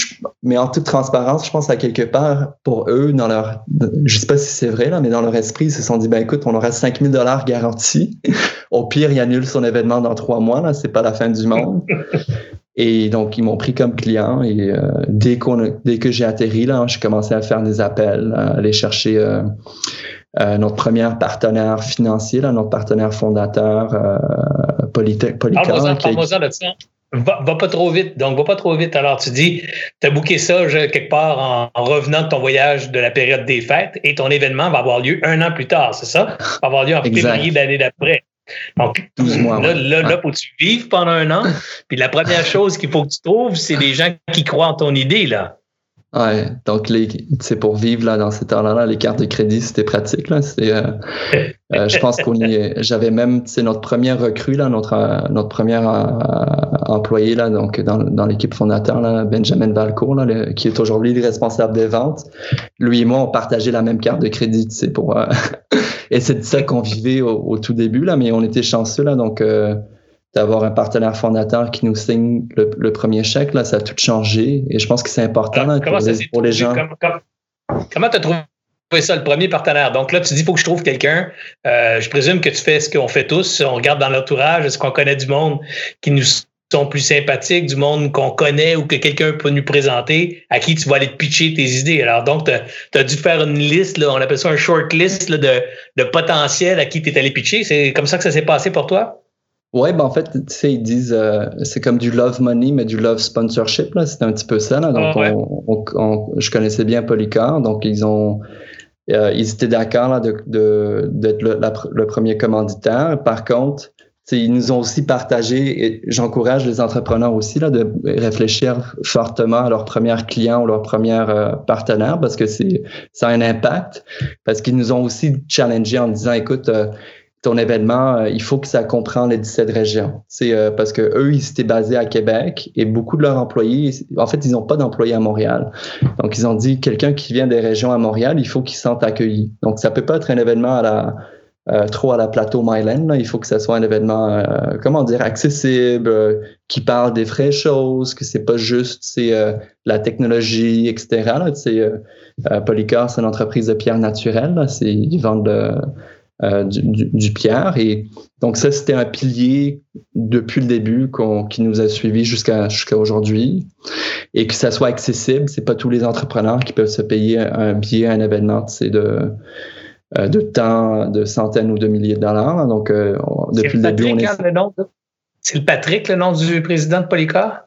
mais en toute transparence, je pense à quelque part, pour eux, dans leur, je sais pas si c'est vrai, là, mais dans leur esprit, ils se sont dit, ben écoute, on aura 5000 dollars garantis. Au pire, il annule son événement dans trois mois, là, c'est pas la fin du monde. Et donc, ils m'ont pris comme client. Et euh, dès, qu'on dès que j'ai atterri, là, j'ai commencé à faire des appels, à aller chercher euh, euh, notre premier partenaire financier, là, notre partenaire fondateur, euh, Polytech. Va, va, pas trop vite. Donc, va pas trop vite. Alors, tu dis, tu as booké ça quelque part en, en, revenant de ton voyage de la période des fêtes et ton événement va avoir lieu un an plus tard, c'est ça? Va avoir lieu en février de l'année d'après. Donc, 12 mois, là, là, là, faut que tu vives pendant un an. Puis la première chose qu'il faut que tu trouves, c'est des gens qui croient en ton idée, là. Ouais, donc c'est pour vivre là dans cet temps-là, les cartes de crédit, c'était pratique là. Euh, euh, je pense qu'on y J'avais même, c'est notre première recrue là, notre euh, notre première employé là, donc dans, dans l'équipe fondateur là, Benjamin Valcourt là, qui est aujourd'hui le responsable des ventes. Lui et moi, on partageait la même carte de crédit, pour. et c'est de ça qu'on vivait au, au, tout début là, mais on était chanceux là, donc d'avoir un partenaire fondateur qui nous signe le, premier chèque, là, ça a tout changé. Et je pense que c'est important pour, les, gens. comment tu as trouvé ça, le premier partenaire? Donc là, tu dis, il faut que je trouve quelqu'un. Euh, je présume que tu fais ce qu'on fait tous. On regarde dans l'entourage, est-ce qu'on connaît du monde qui nous sont plus sympathiques, du monde qu'on connaît ou que quelqu'un peut nous présenter, à qui tu vas aller te pitcher tes idées? Alors donc, tu as, dû faire une liste, là, on appelle ça un short list de, de potentiel à qui tu es allé pitcher. C'est comme ça que ça s'est passé pour toi? Ouais, ben en fait, tu sais, ils disent euh, c'est comme du love money, mais du love sponsorship, là. C'est un petit peu ça, là. Donc, ah, on, je connaissais bien Polycar, donc ils ont. Euh, ils étaient d'accord là, d'être de, d'être le, le, premier commanditaire. Par contre, ils nous ont aussi partagé, et j'encourage les entrepreneurs aussi là, de réfléchir fortement à leur premier client ou leur premier euh, partenaire parce que c'est ça a un impact. Parce qu'ils nous ont aussi challengé en disant, écoute, ton événement, euh, il faut que ça comprenne les 17 régions. C'est euh, parce que eux, ils étaient basés à Québec et beaucoup de leurs employés, en fait, ils n'ont pas d'employés à Montréal. Donc, ils ont dit quelqu'un qui vient des régions à Montréal, il faut qu'il se sente accueilli. Donc, ça peut pas être un événement euh, trop à la plateau Myland. Il faut que ça soit un événement, comment dire, accessible, qui parle des vraies choses, que c'est pas juste c'est la technologie, etc. Là, Polycar, c'est une entreprise de pierre naturelle. Là, ils vendent euh, du, Pierre. Et donc ça, c'était un pilier depuis le début qui nous a suivis jusqu'à jusqu'à aujourd'hui. Et que ça soit accessible, c'est pas tous les entrepreneurs qui peuvent se payer un billet à un événement, c'est de euh, de temps de centaines ou de milliers de dollars. Donc euh, depuis le, début, on est... Hein, c'est le Patrick, le nom du président de Polycar?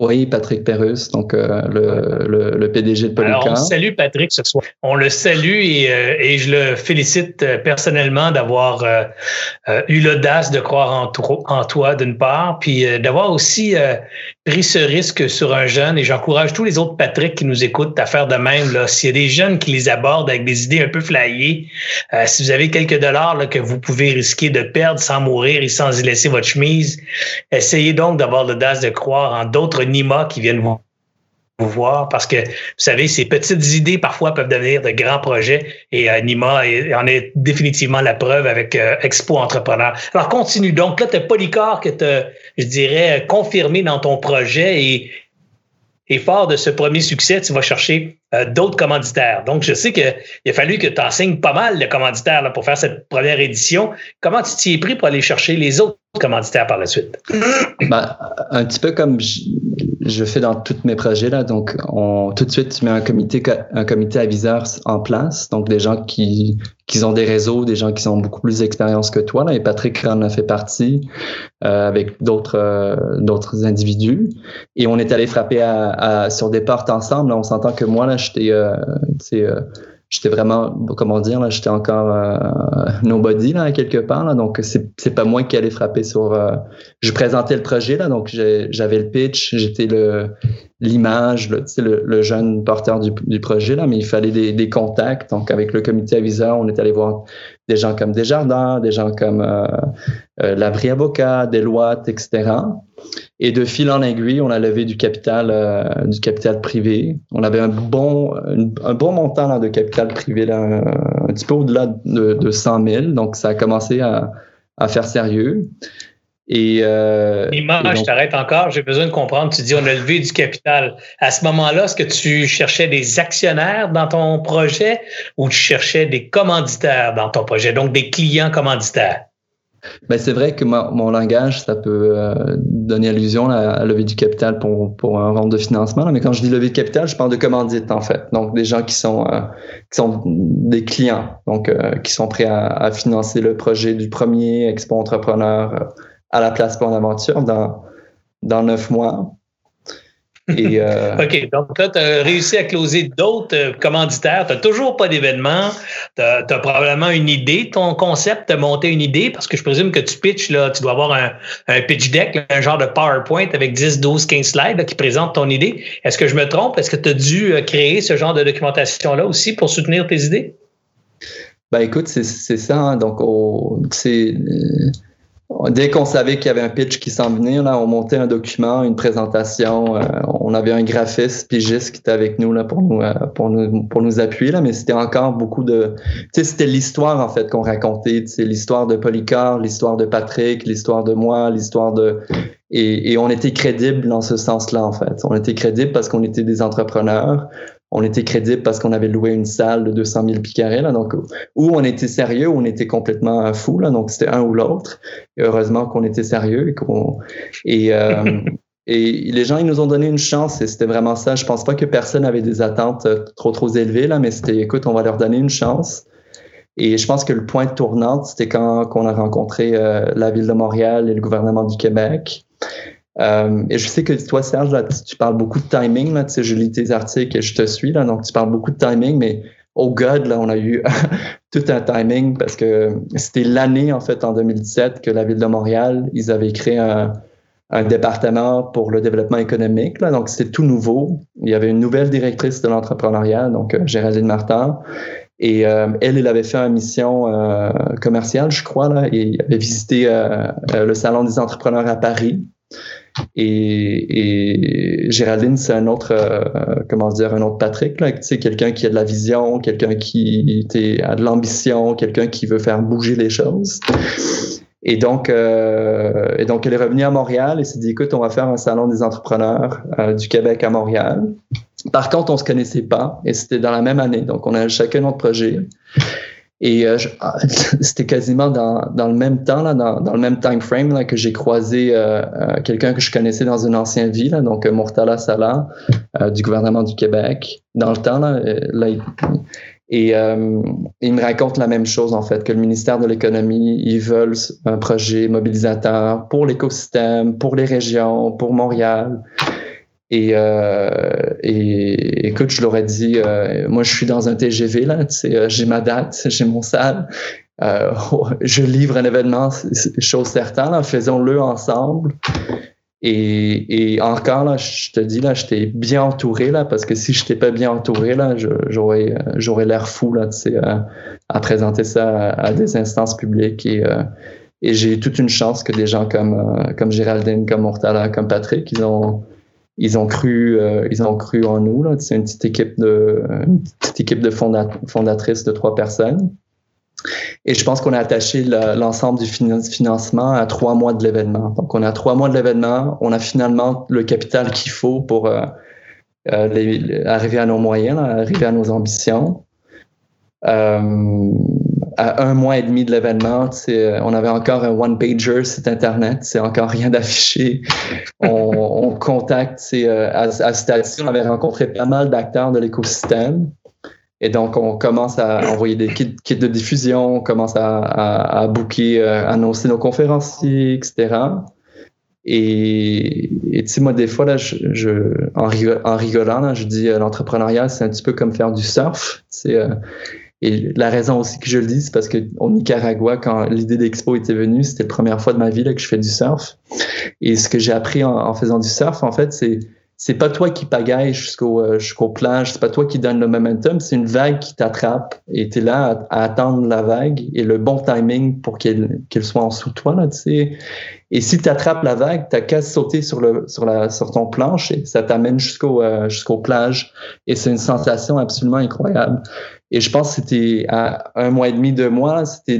Oui, Patrick Perrus, donc euh, le, le, le, PDG de Polycar. Alors, on salue Patrick ce soir. On le salue et, euh, et je le félicite euh, personnellement d'avoir eu l'audace de croire en, en toi d'une part, puis d'avoir aussi pris ce risque sur un jeune. Et j'encourage tous les autres Patrick qui nous écoutent à faire de même. S'il y a des jeunes qui les abordent avec des idées un peu flyées, si vous avez quelques dollars que vous pouvez risquer de perdre sans mourir et sans y laisser votre chemise, essayez donc d'avoir l'audace de croire en d'autres Nima qui viennent vous, voir parce que, vous savez, ces petites idées parfois peuvent devenir de grands projets et euh, Nima en est définitivement la preuve avec euh, Expo Entrepreneur. Alors, continue. Donc là, tu as Polycar que tu je dirais, confirmé dans ton projet et, et fort de ce premier succès, tu vas chercher euh, d'autres commanditaires. Donc, je sais qu'il a fallu que tu enseignes pas mal de commanditaires là, pour faire cette première édition. Comment tu t'y es pris pour aller chercher les autres commanditaires par la suite? Ben, un petit peu comme fais dans tous mes projets là. Donc, on, tout de suite, tu mets un comité, un comité aviseur en place. Donc, des gens qui, qui ont des réseaux, des gens qui ont beaucoup plus d'expérience que toi. Là, et Patrick en a fait partie euh, avec d'autres euh, d'autres individus. Et on est allé frapper à, à, sur des portes ensemble. Là, on s'entend que moi, là, j'étais, euh, euh j'étais vraiment, comment dire, là, j'étais encore euh, nobody là quelque part. Là, donc c'est c'est pas moi qui allais frapper sur. Euh, je présentais le projet là, donc j'avais le pitch, j'étais le l'image, le, le, le jeune porteur du, du, projet là, mais il fallait des, des, contacts. Donc avec le comité aviseur, on est allé voir des gens comme Desjardins, des gens comme euh, euh l'Abri Avocat, Deloitte, etc. Et de fil en aiguille, on a levé du capital, euh, du capital privé. On avait un bon, un, bon montant de capital privé, là, un, petit peu au-delà de, de 100 000. Donc, ça a commencé à, à faire sérieux. Et, euh, je t'arrête encore. J'ai besoin de comprendre. Tu dis on a levé du capital. À ce moment-là, est-ce que tu cherchais des actionnaires dans ton projet ou tu cherchais des commanditaires dans ton projet, donc des clients commanditaires? Ben, c'est vrai que mon langage, ça peut euh, donner allusion à, lever du capital pour, pour un round de financement. mais quand je dis lever de capital, je parle de commandite, en fait. Donc, des gens qui sont, euh, qui sont des clients, donc euh, qui sont prêts à, à, financer le projet du premier expo entrepreneur à la place pour l'aventure dans, dans neuf mois. Euh, OK, donc là, tu as réussi à closer d'autres euh, commanditaires. Tu n'as toujours pas d'événement. Tu as, probablement une idée, ton concept, tu as monté une idée parce que je présume que tu pitches, là, tu dois avoir un, pitch deck, un genre de PowerPoint avec 10, 12, 15 slides qui présentent ton idée. Est-ce que je me trompe? Est-ce que tu as dû euh, créer ce genre de documentation-là aussi pour soutenir tes idées? Ben écoute, c'est ça. Hein. donc, c'est Dès qu'on savait qu'il y avait un pitch qui s'en venait, là, on montait un document, une présentation. Euh, on avait un graphiste pigiste qui était avec nous là pour nous euh, pour nous pour nous appuyer là, mais c'était encore beaucoup de. Tu sais, c'était l'histoire en fait qu'on racontait. C'est l'histoire de Polycar, l'histoire de Patrick, l'histoire de moi, l'histoire de et, et on était crédible dans ce sens-là en fait. On était crédible parce qu'on était des entrepreneurs on était crédible parce qu'on avait loué une salle de 200 000 pieds carrés, là, donc ou on était sérieux ou on était complètement fou, là, donc c'était un ou l'autre. Heureusement qu'on était sérieux et qu'on et euh, et les gens ils nous ont donné une chance et c'était vraiment ça. Je pense pas que personne avait des attentes euh, trop trop élevées là, mais c'était écoute, on va leur donner une chance. Et je pense que le point tournant, c'était quand on a rencontré euh, la ville de Montréal et le gouvernement du Québec. Euh, et je sais que toi, Serge, là, tu, parles beaucoup de timing. Là, tu sais, je lis tes articles et je te suis. Là, donc, tu parles beaucoup de timing, mais oh God, là, on a eu tout un timing parce que c'était l'année, en fait, en 2017, que la Ville de Montréal, ils avaient créé un, département pour le développement économique. Là, donc, c'était tout nouveau. Il y avait une nouvelle directrice de l'entrepreneuriat, donc euh, Géraldine Martin. Et euh, elle, elle avait fait une mission commerciale, je crois, là, et avait visité le Salon des entrepreneurs à Paris. Et, Géraldine, c'est un autre, euh, comment dire, un autre Patrick, c'est quelqu'un qui a de la vision, quelqu'un qui a de l'ambition, quelqu'un qui veut faire bouger les choses. Et donc, euh, et donc, elle est revenue à Montréal et s'est dit, écoute, on va faire un salon des entrepreneurs euh, du Québec à Montréal. Par contre, on se connaissait pas et c'était dans la même année. Donc, on a chacun notre projet. Et euh, ah, c'était quasiment dans, dans, le même temps, là, dans, dans le même time frame là, que j'ai croisé euh, euh, quelqu'un que je connaissais dans une ancienne vie, là, donc Murtala Salah du gouvernement du Québec. Dans le temps, là, là et il me raconte la même chose en fait, que le ministère de l'économie, ils veulent un projet mobilisateur pour l'écosystème, pour les régions, pour Montréal. Et, euh, et écoute, je leur ai dit, euh, moi je suis dans un TGV là, tu euh, j'ai ma date, j'ai mon salle, euh, je livre un événement, chose certaine, faisons-le ensemble. Et, et, encore là, je te dis là, j'étais bien entouré là, parce que si je n'étais pas bien entouré là, j'aurais j'aurais l'air fou là, tu sais, à, présenter ça à, des instances publiques et et j'ai toute une chance que des gens comme comme Géraldine, comme Mortala, comme Patrick, ils ont ils ont cru, euh, ils ont cru en nous. C'est une petite équipe de, petite équipe de fondatrices de trois personnes. Et je pense qu'on a attaché l'ensemble du financement à trois mois de l'événement. Donc, on a trois mois de l'événement. On a finalement le capital qu'il faut pour euh, euh, arriver à nos moyens, arriver à nos ambitions. À un mois et demi de l'événement, euh, on avait encore un one-pager site Internet, c'est encore rien d'affiché. On, on contacte, euh, à, à station, on avait rencontré pas mal d'acteurs de l'écosystème. Et donc, on commence à envoyer des kits, kits de diffusion, on commence à, à, à booker, euh, annoncer nos conférenciers, etc. Et, tu sais, moi, des fois, là, je, je en, rigolant, là, je dis l'entrepreneuriat, c'est un petit peu comme faire du surf. C'est et la raison aussi que je le dis, c'est parce qu'au Nicaragua, quand l'idée d'expo était venue, c'était la première fois de ma vie là, que je fais du surf. Et ce que j'ai appris en, faisant du surf, en fait, c'est c'est pas toi qui pagaille jusqu'au euh, jusqu'au plage, c'est pas toi qui donne le momentum, c'est une vague qui t'attrape et tu es là à, attendre la vague et le bon timing pour qu'elle qu'elle soit en dessous de toi là, tu sais. Et si tu attrapes la vague, t'as qu'à sauter sur le sur la sur ton planche et ça t'amène jusqu'au euh, jusqu'au plage et c'est une sensation absolument incroyable. Et je pense que c'était à un mois et demi, deux mois, c'était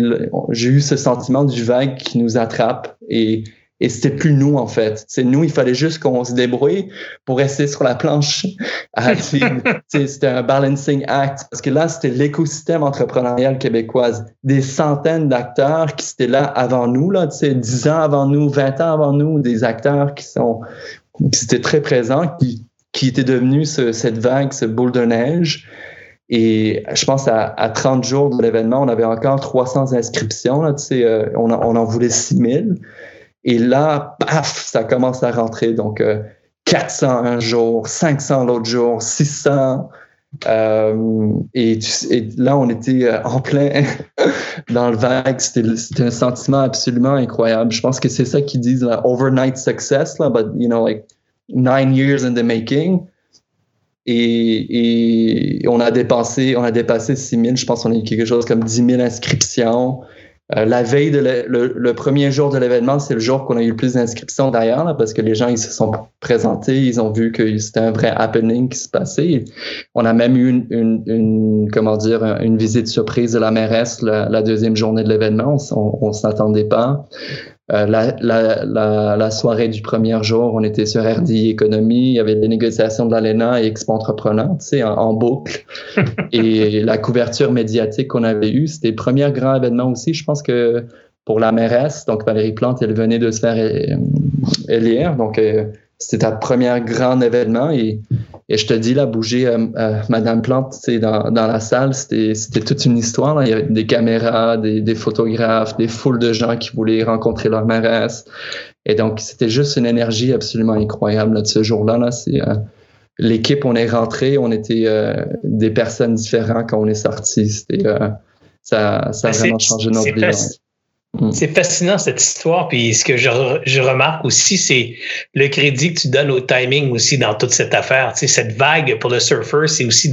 j'ai eu ce sentiment du vague qui nous attrape et et c'était plus nous en fait. C'est nous, il fallait juste qu'on se débrouille pour rester sur la planche. C'était un balancing act parce que là, c'était l'écosystème entrepreneurial québécoise. Des centaines d'acteurs qui étaient là avant nous, là, 10 ans avant nous, 20 ans avant nous, des acteurs qui sont qui étaient très présents, qui, qui étaient devenus ce, cette vague, ce boule de neige. Et je pense à, à 30 jours de l'événement, on avait encore 300 inscriptions. Là, euh, on, on en voulait 6000. Et là, paf, ça commence à rentrer. Donc, 400 euh, un jour, 500 l'autre jour, 600. Euh, et, là, on était euh, en plein dans le vague. C'était un sentiment absolument incroyable. Je pense que c'est ça qu'ils disent, overnight success, là, but, you know, like nine years in the making. Et, et on a dépensé, on a dépassé 6 000, je pense qu'on a eu quelque chose comme 10 000 inscriptions. Euh, la veille, de le, premier jour de l'événement, c'est le jour qu'on a eu le plus d'inscriptions d'ailleurs, parce que les gens ils se sont présentés, ils ont vu que c'était un vrai happening qui se passait. On a même eu une, une, comment dire, une visite surprise de la mairesse la, deuxième journée de l'événement. On, on, s'attendait pas. Euh, la, la, la, soirée du premier jour, on était sur RDI Économie, il y avait les négociations de l'ALENA et Expo Entrepreneur, tu sais, en, boucle. et la couverture médiatique qu'on avait eue, c'était le premier grand événement aussi. Je pense que pour la mairesse, donc Valérie Plante, elle venait de se faire euh, élire. Donc, euh, c'était ta premier grand événement et, et je te dis, là, bouger euh, euh, Madame Plante dans, dans la salle, c'était toute une histoire. Là. Il y avait des caméras, des, des, photographes, des foules de gens qui voulaient rencontrer leur mairesse. Et donc, c'était juste une énergie absolument incroyable là, de ce jour-là. Là. C'est, euh, l'équipe, on est rentré, on était euh, des personnes différentes quand on est sorti. C'était, ça, ça a ben, vraiment changé notre vie. Mm. C'est fascinant cette histoire. Puis ce que je, je remarque aussi, c'est le crédit que tu donnes au timing aussi dans toute cette affaire. Tu sais, cette vague pour le surfer, c'est aussi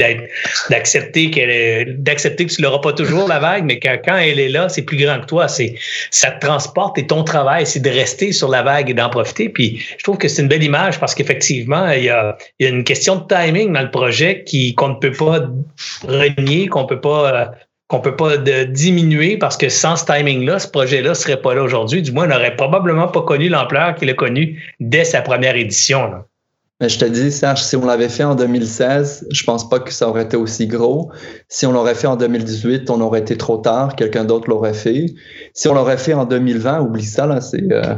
d'accepter qu'elle, d'accepter que tu l'auras pas toujours la vague, mais quand, quand elle est là, c'est plus grand que toi. C'est, ça te transporte et ton travail, c'est de rester sur la vague et d'en profiter. Puis je trouve que c'est une belle image parce qu'effectivement, il y a, il y a une question de timing dans le projet qui qu'on ne peut pas renier, qu'on peut pas euh, qu'on peut pas de diminuer parce que sans ce timing-là, ce projet-là serait pas là aujourd'hui. Du moins, on n'aurait probablement pas connu l'ampleur qu'il a connue dès sa première édition. Mais je te dis, Serge, si on l'avait fait en 2016, je pense pas que ça aurait été aussi gros. Si on l'aurait fait en 2018, on aurait été trop tard, quelqu'un d'autre l'aurait fait. Si on l'aurait fait en 2020, oublie ça, là, c'est euh,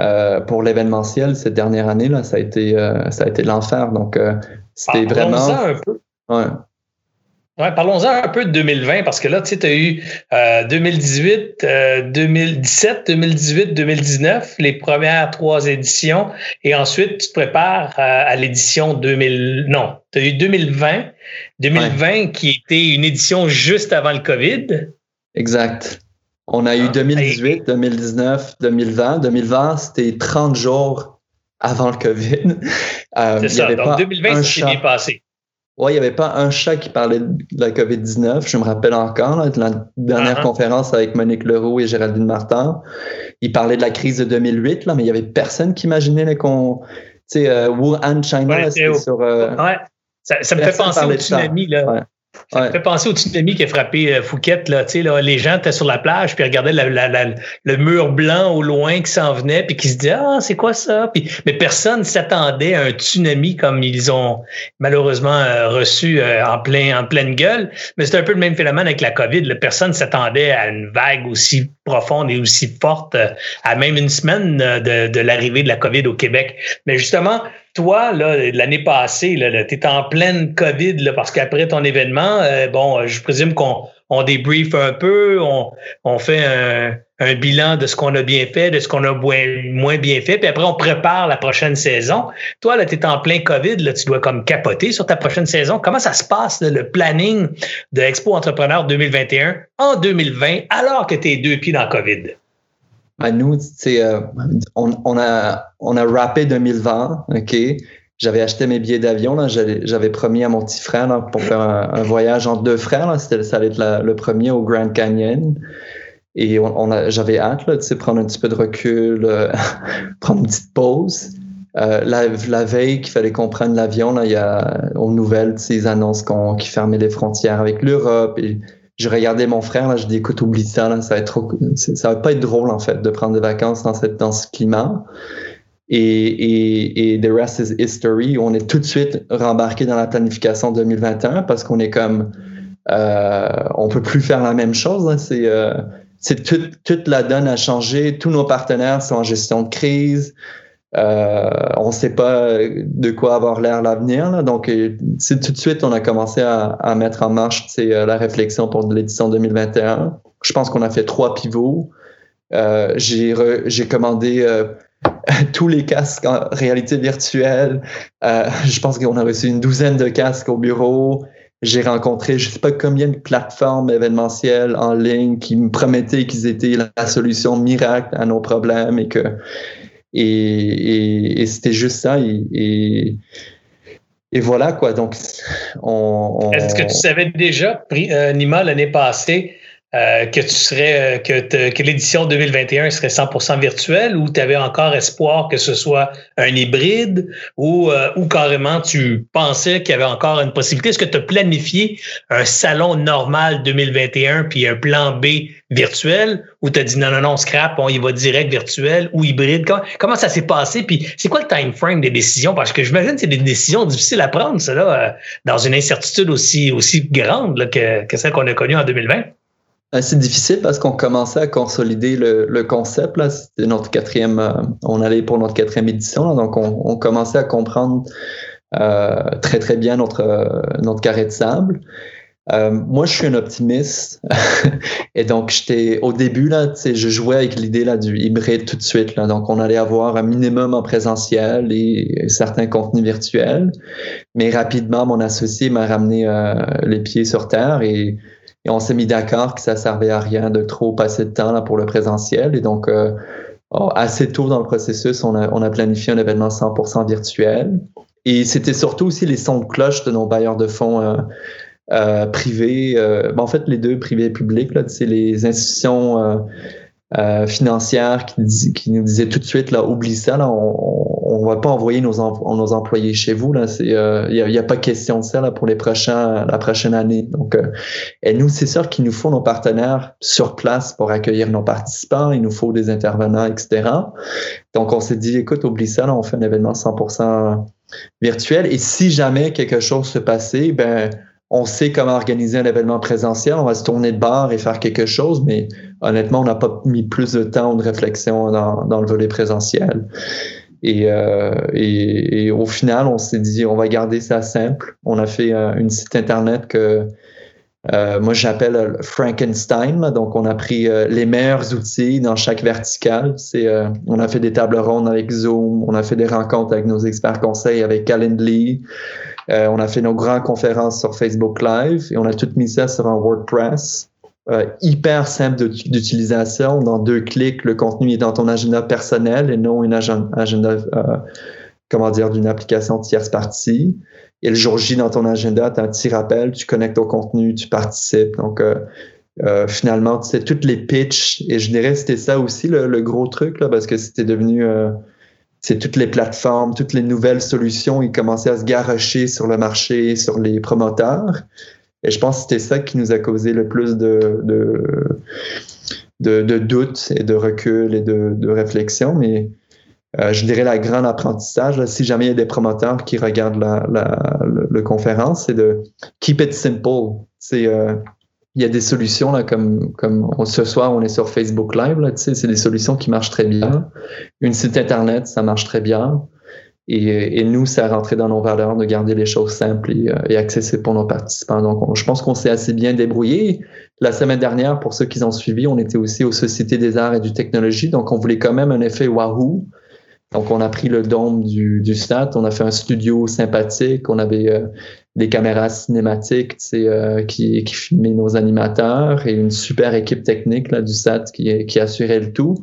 euh, pour l'événementiel cette dernière année, là, ça a été euh, ça a été l'enfer. Donc c'était vraiment. Ça un peu. Ouais. Ouais, parlons-en un peu de 2020 parce que là, tu sais, tu as eu 2018, 2017, 2018, 2019, les premières trois éditions, et ensuite tu te prépares à, l'édition 2000. Non, tu as eu 2020, 2020 qui était une édition juste avant le COVID. Exact. On a eu 2018, 2019, 2020. 2020, c'était 30 jours avant le COVID. Euh, c'est ça. Donc 2020, c'est bien passé. Ouais, il n'y avait pas un chat qui parlait de la COVID-19. Je me rappelle encore de la dernière uh-huh. conférence avec Monique Leroux et Géraldine Martin. Ils parlaient de la crise de 2008, là, mais il n'y avait personne qui imaginait qu'on. Tu sais, euh, Wuhan, China, ouais, c'était sur. Euh, ouais. Ça, ça me fait penser au tsunami. Là. Ça me fait penser au tsunami qui a frappé euh, Phuket. Là, là, les gens étaient sur la plage puis regardaient le mur blanc au loin qui s'en venait puis qui se disaient Ah, c'est quoi ça? Puis, mais personne ne s'attendait à un tsunami comme ils ont malheureusement euh, reçu euh, en, plein, en pleine gueule. Mais c'est un peu le même phénomène avec la COVID. Là. Personne ne s'attendait à une vague aussi profonde et aussi forte à même une semaine de, de l'arrivée de la COVID au Québec. Mais justement, toi, l'année passée, tu étais en pleine COVID là, parce qu'après ton événement, euh, bon, je présume qu'on on débrief un peu, on, fait un, bilan de ce qu'on a bien fait, de ce qu'on a moins, bien fait, puis après on prépare la prochaine saison. Toi, tu es en plein COVID, là, tu dois comme capoter sur ta prochaine saison. Comment ça se passe, le planning de Expo Entrepreneur 2021 en 2020, alors que tu es deux pieds dans COVID? Nous, euh, on, a, rappé 2020, OK? J'avais acheté mes billets d'avion, j'avais promis à mon petit frère pour faire un, voyage entre deux frères, ça allait être le premier au Grand Canyon. Et j'avais hâte, là, prendre un petit peu de recul, euh, prendre une petite pause. Euh, la, veille qu'il fallait qu'on prenne l'avion, il y a aux nouvelles, ils annoncent qu'on, qu'ils fermaient les frontières avec l'Europe. Je regardais mon frère, là, je dis écoute, oublie ça, là, ça va être trop, ça va pas être drôle en fait de prendre des vacances dans, cette, dans ce climat. Et, et, et The Rest is History, on est tout de suite rembarqué dans la planification 2021 parce qu'on est comme, euh, on peut plus faire la même chose. C'est, euh, c'est toute la donne a changé. Tous nos partenaires sont en gestion de crise. Euh, on ne sait pas de quoi avoir l'air l'avenir. Donc, euh, c'est tout de suite, on a commencé à, à mettre en marche euh, la réflexion pour l'édition 2021. Je pense qu'on a fait trois pivots. Euh, J'ai commandé euh, tous les casques en réalité virtuelle. Euh, je pense qu'on a reçu une douzaine de casques au bureau. J'ai rencontré je sais pas combien de plateformes événementielles en ligne qui me promettaient qu'ils étaient la solution miracle à nos problèmes et que et, c'était juste ça. Et, voilà quoi. Donc, on. Est-ce que tu savais déjà, euh, Nima, l'année passée, euh, que tu serais euh, que, l'édition 2021 serait 100% virtuelle ou tu avais encore espoir que ce soit un hybride ou carrément tu pensais qu'il y avait encore une possibilité? Est-ce que tu as planifié un salon normal 2021 puis un plan B virtuel ou tu as dit non non non scrap on y va direct virtuel ou hybride comment, comment ça s'est passé? Puis c'est quoi le time frame des décisions? Parce que j'imagine que c'est des décisions difficiles à prendre cela dans une incertitude aussi aussi grande là, que, que celle qu'on a connue en 2020 euh, c'est difficile parce qu'on commençait à consolider le, le concept. Là. C'était notre quatrième, euh, on allait pour notre quatrième édition, donc on, commençait à comprendre euh, très très bien notre euh, notre carré de sable. Euh, moi, je suis un optimiste et donc j'étais au début là, je jouais avec l'idée là du hybride tout de suite là. Donc on allait avoir un minimum en présentiel et, certains contenus virtuels, mais rapidement mon associé m'a ramené les pieds sur terre et on s'est mis d'accord que ça servait à rien de trop passer de temps là pour le présentiel. Et donc, euh, oh, assez tôt dans le processus, on a, planifié un événement 100% virtuel. Et c'était surtout aussi les sons de cloche de nos bailleurs de fonds euh, euh, privés. Ben, en fait, les deux privés et publics, c'est les institutions euh, financière qui, qui, nous disait tout de suite là oublie ça là on, on va pas envoyer nos, nos employés chez vous là il euh, y, a, a, pas question de ça là pour les prochains la prochaine année. Donc euh, et nous c'est sûr qu'il nous faut nos partenaires sur place pour accueillir nos participants. Il nous faut des intervenants etc donc on s'est dit écoute oublie ça là on fait un événement 100% virtuel. Et si jamais quelque chose se passait ben on sait comment organiser un événement présentiel, on va se tourner de bar et faire quelque chose, mais honnêtement, on n'a pas mis plus de temps ou de réflexion dans, le volet présentiel. Et, euh, et, au final, on s'est dit, on va garder ça simple. On a fait euh, une site internet que euh, moi j'appelle Frankenstein. Donc, on a pris les meilleurs outils dans chaque verticale. On a fait des tables rondes avec Zoom, on a fait des rencontres avec nos experts conseils avec Calendly. Euh, on a fait nos grandes conférences sur Facebook Live et on a tout mis ça sur un WordPress. Euh, hyper simple d'utilisation. Dans deux clics, le contenu est dans ton agenda personnel et non un agenda, euh, comment dire, d'une application tierce partie. Et le jour J dans ton agenda, tu as un petit rappel, tu connectes au contenu, tu participes. Donc, finalement, tu sais, toutes les pitches, et je dirais que c'était ça aussi le, le, gros truc, là, parce que c'était devenu c'est toutes les plateformes, toutes les nouvelles solutions, ils commençaient à se garrocher sur le marché, sur les promoteurs. Et je pense que c'était ça qui nous a causé le plus de, de, de, de doutes et de recul et de, de réflexion. Mais euh, je dirais la grande apprentissage, là, si jamais il y a des promoteurs qui regardent la, la, conférence, c'est de keep it simple. C'est euh, il y a des solutions là, comme, comme ce soir, on est sur Facebook Live, là, tu sais, c'est des solutions qui marchent très bien. Une site Internet, ça marche très bien. Et, et nous, ça a rentré dans nos valeurs de garder les choses simples et, et accessibles pour nos participants. Donc, je pense qu'on s'est assez bien débrouillé. La semaine dernière, pour ceux qui ont suivi, on était aussi aux Sociétés des Arts et du Technologie. Donc, on voulait quand même un effet wahoo. Donc, on a pris le dôme du, du STAT, on a fait un studio sympathique, on avait euh, des caméras cinématiques euh, qui, qui filmaient nos animateurs et une super équipe technique là, du SAT qui, assurait le tout.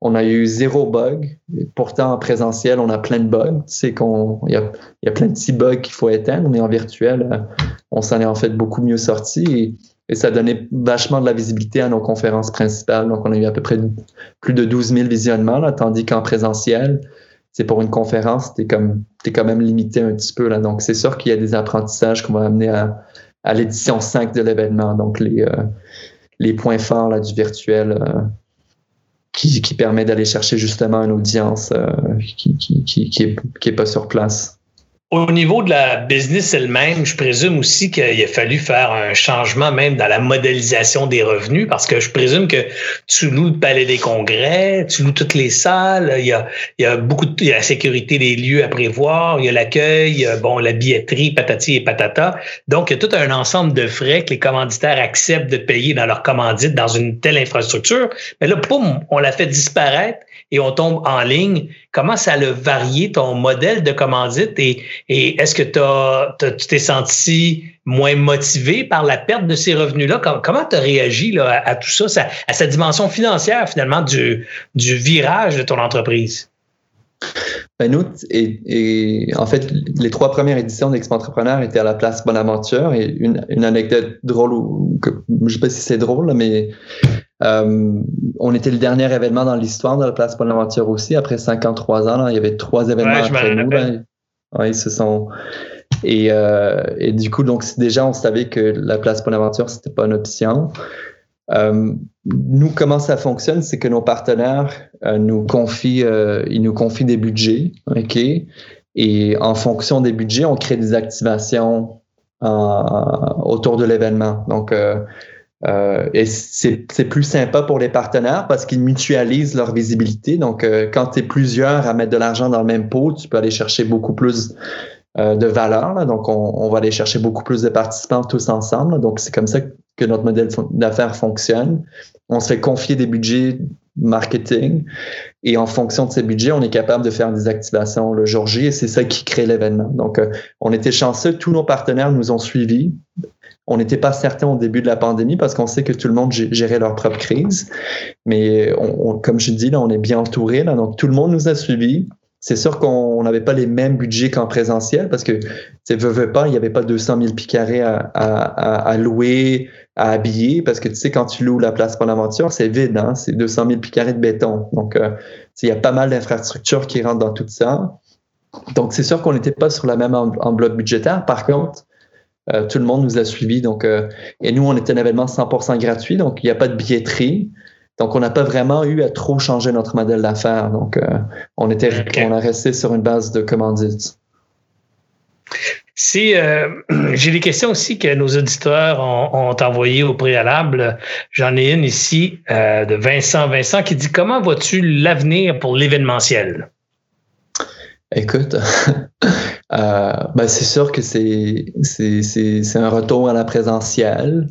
On a eu zéro bug. Pourtant, en présentiel, on a plein de bugs. Il y a, y a, plein de petits bugs qu'il faut éteindre, mais en virtuel, euh, on s'en est en fait beaucoup mieux sorti et, et, ça donnait vachement de la visibilité à nos conférences principales. Donc, on a eu à peu près plus de 12 000 visionnements, là, tandis qu'en présentiel, c'est pour une conférence, comme t'es quand même limité un petit peu là. Donc c'est sûr qu'il y a des apprentissages qu'on va amener à, à l'édition 5 de l'événement. Donc, les, les points forts là, du virtuel qui, qui, permet d'aller chercher justement une audience qui, qui, qui, qui, est, qui est pas sur place. Au niveau de la business elle-même, je présume aussi qu'il a fallu faire un changement même dans la modélisation des revenus parce que je présume que tu loues le palais des congrès, tu loues toutes les salles, il y a, beaucoup de il y a la sécurité des lieux à prévoir, il y a l'accueil, bon, la billetterie, patati et patata. Donc, il y a tout un ensemble de frais que les commanditaires acceptent de payer dans leur commandite dans une telle infrastructure. Mais là, boum, on l'a fait disparaître et on tombe en ligne. Comment ça a varié ton modèle de commandite et, et est-ce que tu t'es senti moins motivé par la perte de ces revenus-là? Comment tu as réagi là, à, tout ça, à cette dimension financière finalement du, du virage de ton entreprise? Ben nous, et, en fait, les trois premières éditions d'Expo Entrepreneur étaient à la place Bonaventure et une, une anecdote drôle, ou que, je sais pas si c'est drôle, mais euh, on était le dernier événement dans l'histoire de la place Bonaventure aussi. Après 53 ans, là, il y avait trois événements après nous. Oui, ce sont. Et, euh, et, du coup, donc déjà, on savait que la place Bonaventure, c'était pas une option. Euh, nous, comment ça fonctionne, c'est que nos partenaires euh, nous confient, euh, ils nous confient des budgets, ok? Et en fonction des budgets, on crée des activations autour de l'événement. Donc, euh, et c'est plus sympa pour les partenaires parce qu'ils mutualisent leur visibilité. Donc, euh, quand tu es plusieurs à mettre de l'argent dans le même pot, tu peux aller chercher beaucoup plus euh, de valeur. Donc, on, on, va aller chercher beaucoup plus de participants tous ensemble. Donc, c'est comme ça que notre modèle d'affaires fonctionne. On se fait confier des budgets marketing et en fonction de ces budgets, on est capable de faire des activations le jour J et c'est ça qui crée l'événement. Donc, on était chanceux, tous nos partenaires nous ont suivis on n'était pas certain au début de la pandémie parce qu'on sait que tout le monde gérait leur propre crise. Mais comme je dis, là, on est bien entouré. Donc, tout le monde nous a suivis. C'est sûr qu'on n'avait pas les mêmes budgets qu'en présentiel parce que, tu veux, veux pas, il n'y avait pas 200 000 pieds carrés à, louer, à habiller parce que, tu sais, quand tu loues la place pour l'aventure, c'est vide, hein? c'est 200 000 pieds carrés de béton. Donc, euh, il y a pas mal d'infrastructures qui rentrent dans tout ça. Donc, c'est sûr qu'on n'était pas sur la même enveloppe budgétaire. Par contre, euh, tout le monde nous a suivis. Donc, euh, et nous, on était un événement 100% gratuit, donc il n'y a pas de billetterie. Donc, on n'a pas vraiment eu à trop changer notre modèle d'affaires. Donc, euh, on, était, on a resté sur une base de commandites. Si j'ai des questions aussi que nos auditeurs ont, ont envoyées au préalable, j'en ai une ici de Vincent. Vincent qui dit comment vois-tu l'avenir pour l'événementiel? Écoute, ben c'est sûr que c'est, c'est, un retour à la présentielle.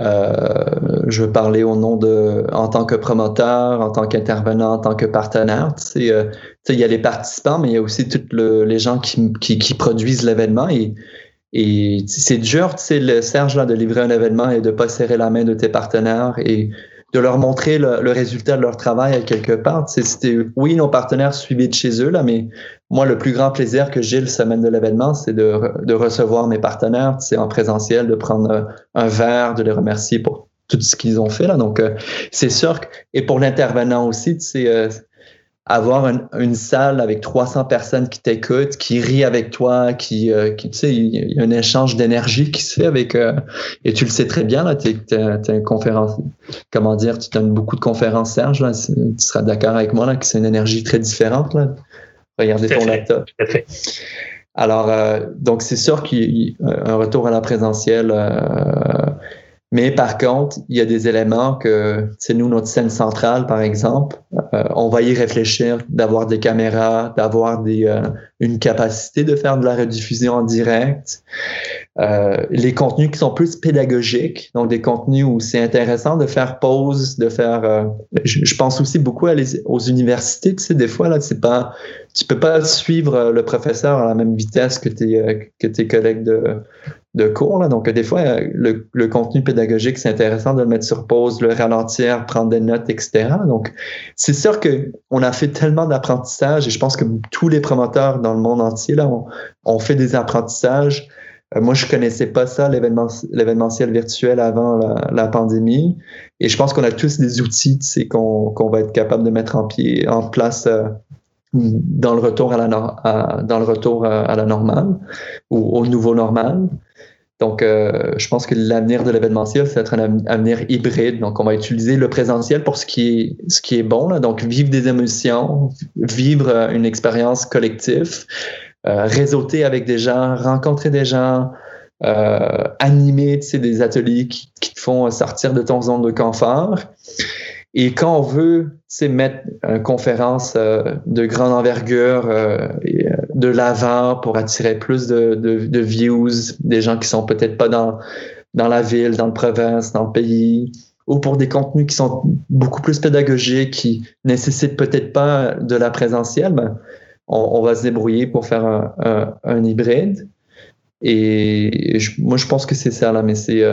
Euh, je veux parler au nom de, en tant que promoteur, en tant qu'intervenant, en tant que partenaire. Tu sais, euh, il y a les participants, mais il y a aussi tous les gens qui, qui, qui produisent l'événement et, et c'est dur, tu sais, le Serge, là, de livrer un événement et de pas serrer la main de tes partenaires et de leur montrer le, résultat de leur travail à quelque part. C'était, oui, nos partenaires suivaient de chez eux, là, mais moi, le plus grand plaisir que j'ai le semaine de l'événement, c'est de, recevoir mes partenaires, en présentiel, de prendre un verre, de les remercier pour tout ce qu'ils ont fait. Là. Donc, euh, c'est sûr. Que, et pour l'intervenant aussi, c'est euh, avoir une salle avec 300 personnes qui t'écoutent, qui rient avec toi, qui, euh, qui tu sais, il y a un échange d'énergie qui se fait avec, euh, et tu le sais très bien, là, tu es, une conférence, comment dire, tu donnes beaucoup de conférences, Serge, là, tu seras d'accord avec moi, là, que c'est une énergie très différente, là. Regardez ton laptop. Alors, euh, donc c'est sûr qu'il un retour à la présentielle, mais par contre, il y a des éléments que, c'est nous, notre scène centrale, par exemple, euh, on va y réfléchir, d'avoir des caméras, d'avoir des, euh, une capacité de faire de la rediffusion en direct. Euh, les contenus qui sont plus pédagogiques, donc des contenus où c'est intéressant de faire pause, de faire. Je, pense aussi beaucoup aux universités. Tu sais, des fois là, c'est tu peux pas suivre le professeur à la même vitesse que tes que tes collègues de de cours. Là. Donc, des fois, le, le contenu pédagogique, c'est intéressant de le mettre sur pause, le ralentir, prendre des notes, etc. Donc, c'est sûr qu'on a fait tellement d'apprentissage et je pense que tous les promoteurs dans le monde entier là, ont, fait des apprentissages. Euh, moi, je connaissais pas ça, l'événementiel virtuel avant la, pandémie. Et je pense qu'on a tous des outils qu'on qu'on va être capable de mettre en, pied, en place euh, dans le retour à la, dans le retour à la normale ou au nouveau normal. Donc, euh, je pense que l'avenir de l'événementiel, c'est être un avenir hybride. Donc, on va utiliser le présentiel pour ce qui est, ce qui est bon. Donc, vivre des émotions, vivre euh, une expérience collective, euh, réseauter avec des gens, rencontrer des gens, animer des ateliers qui, qui, te font sortir de ton zone de confort. Et quand on veut mettre une conférence euh, de grande envergure euh, euh, de l'avant pour attirer plus de, de, views, des gens qui sont peut-être pas dans, dans la ville, dans le province, dans le pays, ou pour des contenus qui sont beaucoup plus pédagogiques, qui nécessitent peut-être pas de la présentielle, ben, on, va se débrouiller pour faire un, un, hybride. Et moi, je pense que c'est ça, là, mais c'est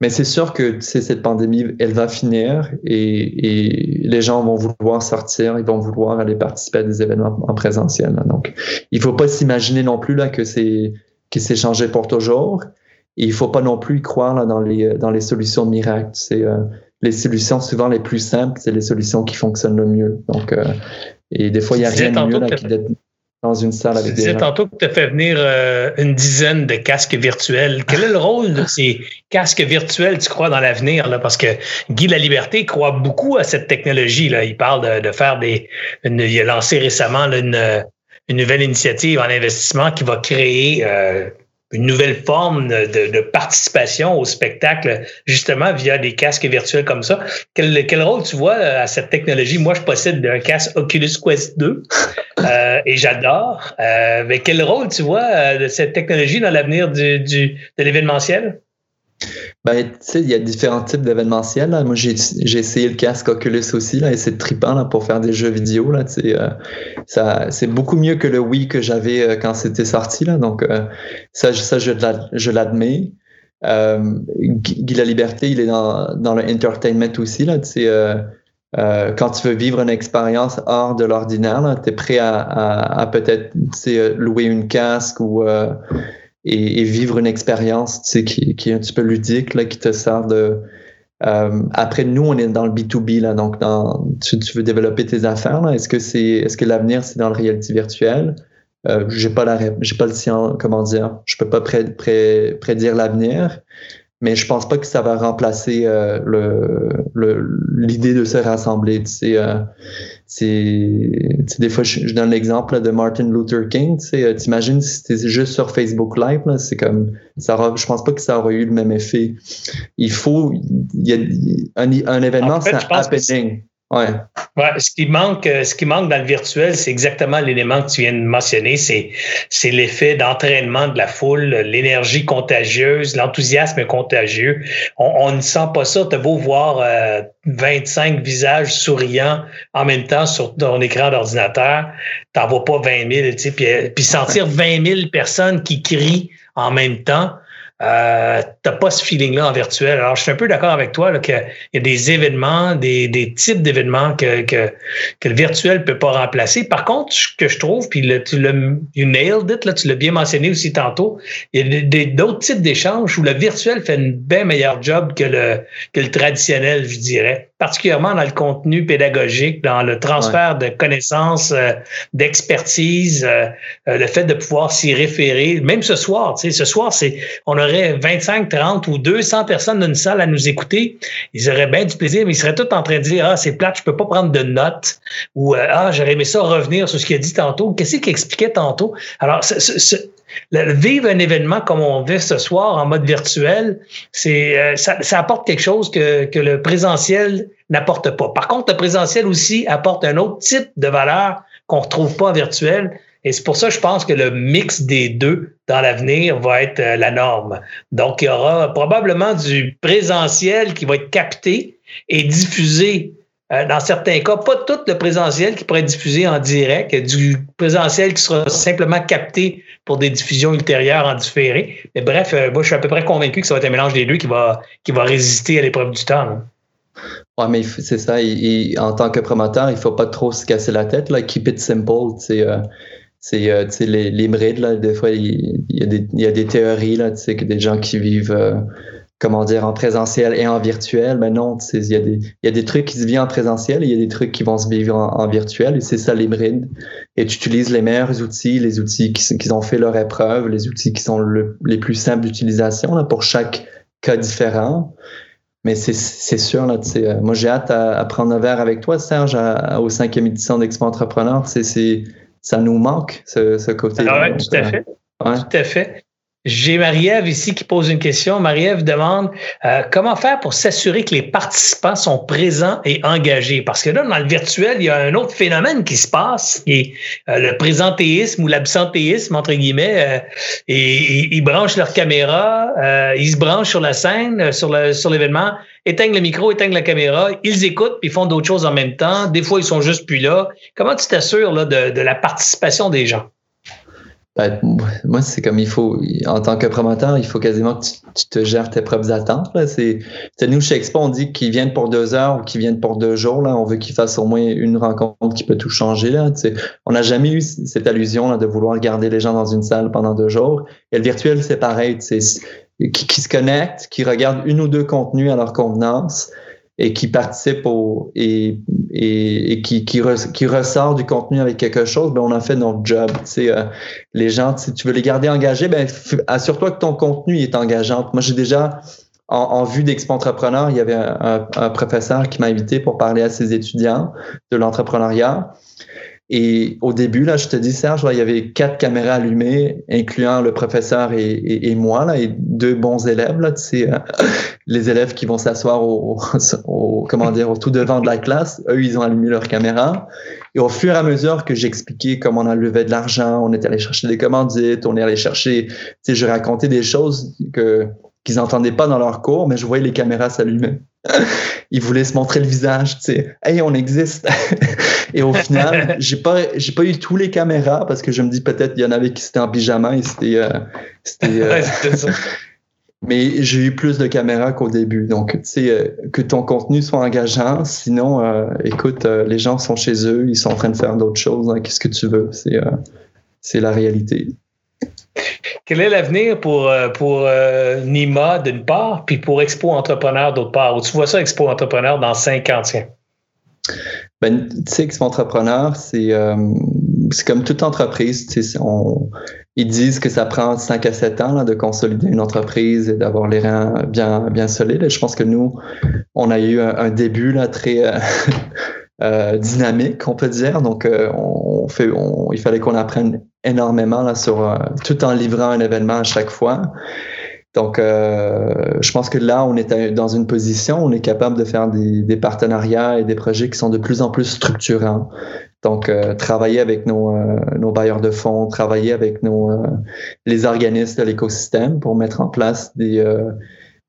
mais c'est sûr que cette pandémie, elle va finir et, et, les gens vont vouloir sortir, ils vont vouloir aller participer à des événements en présentiel. Là. Donc, il faut pas s'imaginer non plus là que c'est que c'est changé pour toujours. Et il faut pas non plus y croire là, dans les dans les solutions miracles. C'est euh, les solutions souvent les plus simples, c'est les solutions qui fonctionnent le mieux. Donc, euh, et des fois, il y a rien de mieux là, d'être dans une salle avec tu disais tantôt que tu as fait venir euh, une dizaine de casques virtuels. Quel est le rôle de ces casques virtuels, tu crois, dans l'avenir? Parce que Guy La Liberté croit beaucoup à cette technologie. Là. Il parle de, de faire des. Une, il a lancé récemment là, une, une, nouvelle initiative en investissement qui va créer euh, une nouvelle forme de, de, participation au spectacle, justement via des casques virtuels comme ça. Quel, quel rôle tu vois euh, à cette technologie? Moi, je possède un casque Oculus Quest 2 euh, et j'adore. Euh, mais quel rôle tu vois euh, de cette technologie dans l'avenir du, du, de l'événementiel? Ben, tu sais, il y a différents types d'événementiels. Moi, j'ai, essayé le casque Oculus aussi, là, et c'est trippant là, pour faire des jeux vidéo. Là, euh, c'est beaucoup mieux que le Wii que j'avais euh, quand c'était sorti. Là, donc, euh, ça, je, l'admets. Guy La Liberté, il est dans, le entertainment aussi. Là, quand tu veux vivre une expérience hors de l'ordinaire, tu es prêt à peut-être louer une casque ou et, et vivre une expérience qui, qui est un petit peu ludique, là, qui te sert de... Euh, après, nous, on est dans le B2B, là, donc dans, tu, tu veux développer tes affaires. Est-ce que c'est, est-ce que l'avenir, c'est dans le réalité virtuelle? Euh, j'ai pas la, j'ai pas le sien, comment dire, je peux pas pré, pré, prédire l'avenir, mais je pense pas que ça va remplacer euh, le, l'idée de se rassembler. Tu sais, euh, c'est, des fois, je, donne l'exemple de Martin Luther King. Tu sais, euh, t'imagines si c'était juste sur Facebook Live, là, c'est comme, ça aura, je pense pas que ça aurait eu le même effet. Il faut, il y a un, un événement, c'est un happening. Ouais. ouais. ce qui manque, euh, ce qui manque dans le virtuel, c'est exactement l'élément que tu viens de mentionner. C'est, l'effet d'entraînement de la foule, l'énergie contagieuse, l'enthousiasme contagieux. On, on, ne sent pas ça. T'as beau voir euh, 25 visages souriants en même temps sur ton écran d'ordinateur, t'en vois pas 20 000, tu euh, puis sentir 20 000 personnes qui crient en même temps euh, t'as pas ce feeling-là en virtuel. Alors, je suis un peu d'accord avec toi qu'il y a des événements, des, des types d'événements que, que, que, le virtuel peut pas remplacer. Par contre, ce que je trouve, puis le, tu l'as you nailed it, là, tu l'as bien mentionné aussi tantôt, il y a d'autres types d'échanges où le virtuel fait une bien meilleure job que le, que le traditionnel, je dirais particulièrement dans le contenu pédagogique, dans le transfert ouais. de connaissances, euh, d'expertise, euh, euh, le fait de pouvoir s'y référer. Même ce soir, tu sais, ce soir, c'est, on aurait 25, 30 ou 200 personnes dans une salle à nous écouter. Ils auraient bien du plaisir, mais ils seraient tous en train de dire, ah, c'est plate, je peux pas prendre de notes, ou, ah, j'aurais aimé ça revenir sur ce qu'il a dit tantôt. Qu'est-ce qu'il expliquait tantôt? Alors, ce, ce, vivre un événement comme on vit ce soir en mode virtuel, c'est euh, ça, ça, apporte quelque chose que, que le présentiel n'apporte pas. Par contre, le présentiel aussi apporte un autre type de valeur qu'on retrouve pas virtuel. Et c'est pour ça que je pense que le mix des deux dans l'avenir va être euh, la norme. Donc, il y aura probablement du présentiel qui va être capté et diffusé euh, dans certains cas, pas tout le présentiel qui pourrait être diffusé en direct, du présentiel qui sera simplement capté pour des diffusions ultérieures en différé. Mais bref, euh, moi, je suis à peu près convaincu que ça va être un mélange des deux qui va, qui va résister à l'épreuve du temps. Oui, mais c'est ça. en tant que promoteur, il ne faut pas trop se casser la tête. Là. Keep it simple. Euh, c'est euh, les, les brides. Là, des fois, il, y a des, il y a des théories là, que des gens qui vivent comment dire, en présentiel et en virtuel. Mais non, il y, a des, y a des trucs qui se vivent en présentiel et il y a des trucs qui vont se vivre en, virtuel et c'est ça l'hybride. Et tu utilises les meilleurs outils, les outils qui, qui ont fait leur épreuve, les outils qui sont les plus simples d'utilisation pour chaque cas différent. Mais c'est sûr, là, euh, moi j'ai hâte à, prendre un verre avec toi, Serge, au cinquième édition d'Expo Entrepreneur. Ça nous manque, ce, ce côté. Ah ouais, tout à fait. Tout à fait. J'ai Marie-Ève ici qui pose une question. Marie-Ève demande euh, comment faire pour s'assurer que les participants sont présents et engagés? Parce que là, dans le virtuel, il y a un autre phénomène qui se passe, qui est euh, le présentéisme ou l'absentéisme, entre guillemets. Euh, ils branchent leur caméra, ils se branchent sur la scène, sur l'événement, éteignent le micro, éteignent la caméra, ils écoutent, puis font d'autres choses en même temps. Des fois, ils sont juste plus là. Comment tu t'assures là, de la participation des gens? Ben, moi, c'est comme il faut, en tant que promoteur, il faut quasiment que tu, te gères tes propres attentes. C'est, nous, chez Expo, on dit qu'ils viennent pour deux heures ou qu'ils viennent pour deux jours. Là. On veut qu'ils fassent au moins une rencontre qui peut tout changer. Là. On n'a jamais eu cette allusion là, de vouloir garder les gens dans une salle pendant deux jours. Et le virtuel, c'est pareil. Qui, qui se connectent, qui regardent une ou deux contenus à leur convenance et qui participe au, et, et, et qui, qui, ressort du contenu avec quelque chose, ben on a fait notre job. Tu sais, euh, les gens, si tu veux les garder engagés, ben assure-toi que ton contenu est engageant. Moi, j'ai déjà en, en, vue d'Expo Entrepreneur, il y avait un, un professeur qui m'a invité pour parler à ses étudiants de l'entrepreneuriat. Et au début, là, je te dis, Serge, il y avait quatre caméras allumées, incluant le professeur et, moi, là, et deux bons élèves, là, euh, les élèves qui vont s'asseoir au, comment dire, au tout devant de la classe. Eux, ils ont allumé leur caméra. Et au fur et à mesure que j'expliquais comment on a levé de l'argent, on était allé chercher des commandites, on est allé chercher, je racontais des choses que, qu'ils n'entendaient pas dans leur cours, mais je voyais les caméras s'allumer. Ils voulaient se montrer le visage, tu sais. Hey, on existe. et au final, j'ai pas, j'ai pas eu tous les caméras parce que je me dis peut-être il y en avait qui étaient en pyjama et c'était, euh, c'était, euh, mais j'ai eu plus de caméras qu'au début. Donc, tu sais, euh, que ton contenu soit engageant. Sinon, écoute, les gens sont chez eux, ils sont en train de faire d'autres choses. Hein. Qu'est-ce que tu veux? C'est, c'est la réalité. Quel est l'avenir pour, pour Nima d'une part, puis pour Expo Entrepreneur d'autre part? Où tu vois ça, Expo Entrepreneur, dans cinq ans, tiens? Ben, tu Entrepreneur, c'est euh, comme toute entreprise. Ils disent que ça prend 5 à 7 ans de consolider une entreprise et d'avoir les reins bien, solides. je pense que nous, on a eu un, début là, très dynamique, on peut dire. Donc, il fallait qu'on apprenne énormément là, sur euh, tout en livrant un événement à chaque fois. Donc, euh, je pense que là, on est dans une position, on est capable de faire des, des, partenariats et des projets qui sont de plus en plus structurants. Donc, euh, travailler avec nos, nos bailleurs de fonds, travailler avec nos les organismes de l'écosystème pour mettre en place des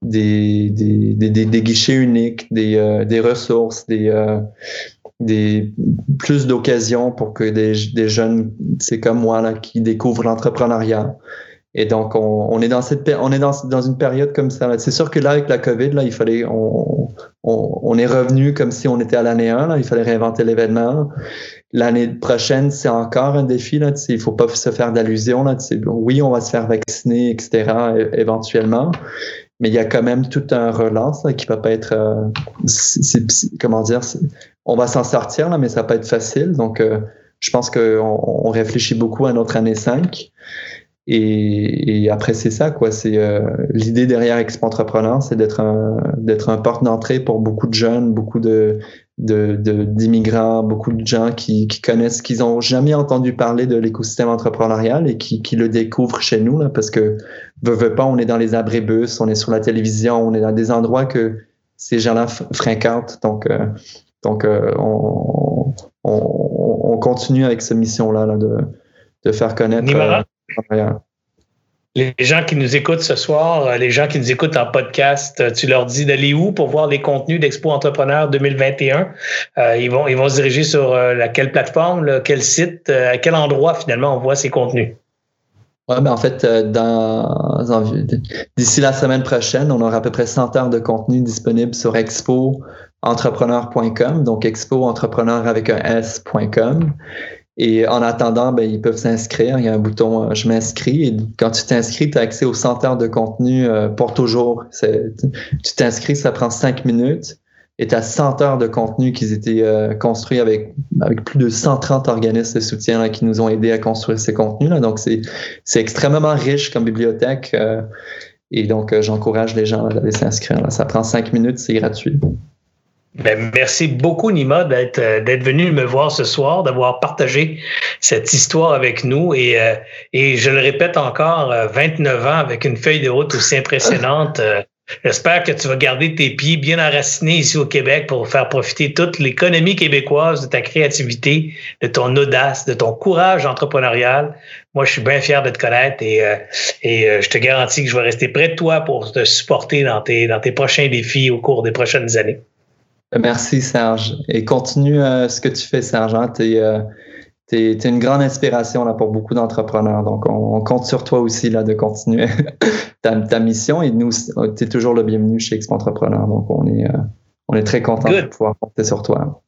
des, des, des, des, guichets uniques, des, des ressources, des, des plus d'occasions pour que des, des jeunes, c'est comme moi là, qui découvrent l'entrepreneuriat. Et donc on, est dans cette on est dans, dans une période comme ça. C'est sûr que là avec la Covid là, il fallait on, on, est revenu comme si on était à l'année 1 là, il fallait réinventer l'événement. L'année prochaine, c'est encore un défi là, il faut pas se faire d'allusion là, oui, on va se faire vacciner etc. éventuellement mais il y a quand même tout un relance là, qui va pas être euh, comment dire on va s'en sortir là mais ça va pas être facile donc euh, je pense qu'on on réfléchit beaucoup à notre année 5 et, et après c'est ça quoi c'est euh, l'idée derrière Expo Entrepreneur c'est d'être un d'être un porte d'entrée pour beaucoup de jeunes beaucoup de d'immigrants, de, beaucoup de gens qui, qui connaissent, qui n'ont jamais entendu parler de l'écosystème entrepreneurial et qui, qui, le découvrent chez nous, là, parce que, veut, veut pas, on est dans les abribus, on est sur la télévision, on est dans des endroits que ces gens-là fréquentent. Donc, euh, donc euh, on, on, on, continue avec cette mission-là là, de, de faire connaître. Euh, les gens qui nous écoutent ce soir, euh, les gens qui nous écoutent en podcast, euh, tu leur dis d'aller où pour voir les contenus d'Expo Entrepreneur 2021? Euh, ils, vont, ils vont se diriger sur la, quelle plateforme, quel site, à quel endroit finalement on voit ces contenus? Ouais, ben en fait, dans, d'ici la semaine prochaine, on aura à peu près 100 heures de contenu disponible sur expoentrepreneur.com, donc expoentrepreneur avec un S.com. Et en attendant, ben, ils peuvent s'inscrire. Il y a un bouton euh, Je m'inscris. Et quand tu t'inscris, tu as accès aux 100 heures de contenu euh, pour toujours. Tu t'inscris, ça prend 5 minutes. Et tu as 100 heures de contenu qui été euh, construits avec, avec plus de 130 organismes de soutien qui nous ont aidés à construire ces contenus-là. Donc, c'est extrêmement riche comme bibliothèque. et donc, j'encourage les gens à aller s'inscrire. Ça prend 5 minutes, c'est gratuit. Ben, merci beaucoup, Nima, d'être euh, d'être venu me voir ce soir, d'avoir partagé cette histoire avec nous. Et, euh, et je le répète encore, 29 euh, ans avec une feuille de route aussi impressionnante. J'espère que tu vas garder tes pieds bien enracinés ici au Québec pour faire profiter toute l'économie québécoise de ta créativité, de ton audace, de ton courage entrepreneurial. Moi, je suis bien fier de te connaître et, et je te garantis que je vais rester près de toi pour te supporter dans tes, dans tes prochains défis au cours des prochaines années. Merci, Serge. Et continue euh, ce que tu fais, Serge. Hein. Tu es, euh, une grande inspiration là, pour beaucoup d'entrepreneurs. Donc, on, compte sur toi aussi là, de continuer ta, mission. Et nous, tu es toujours le bienvenu chez Expo Entrepreneur. Donc, on est, euh, on est très content de pouvoir compter sur toi.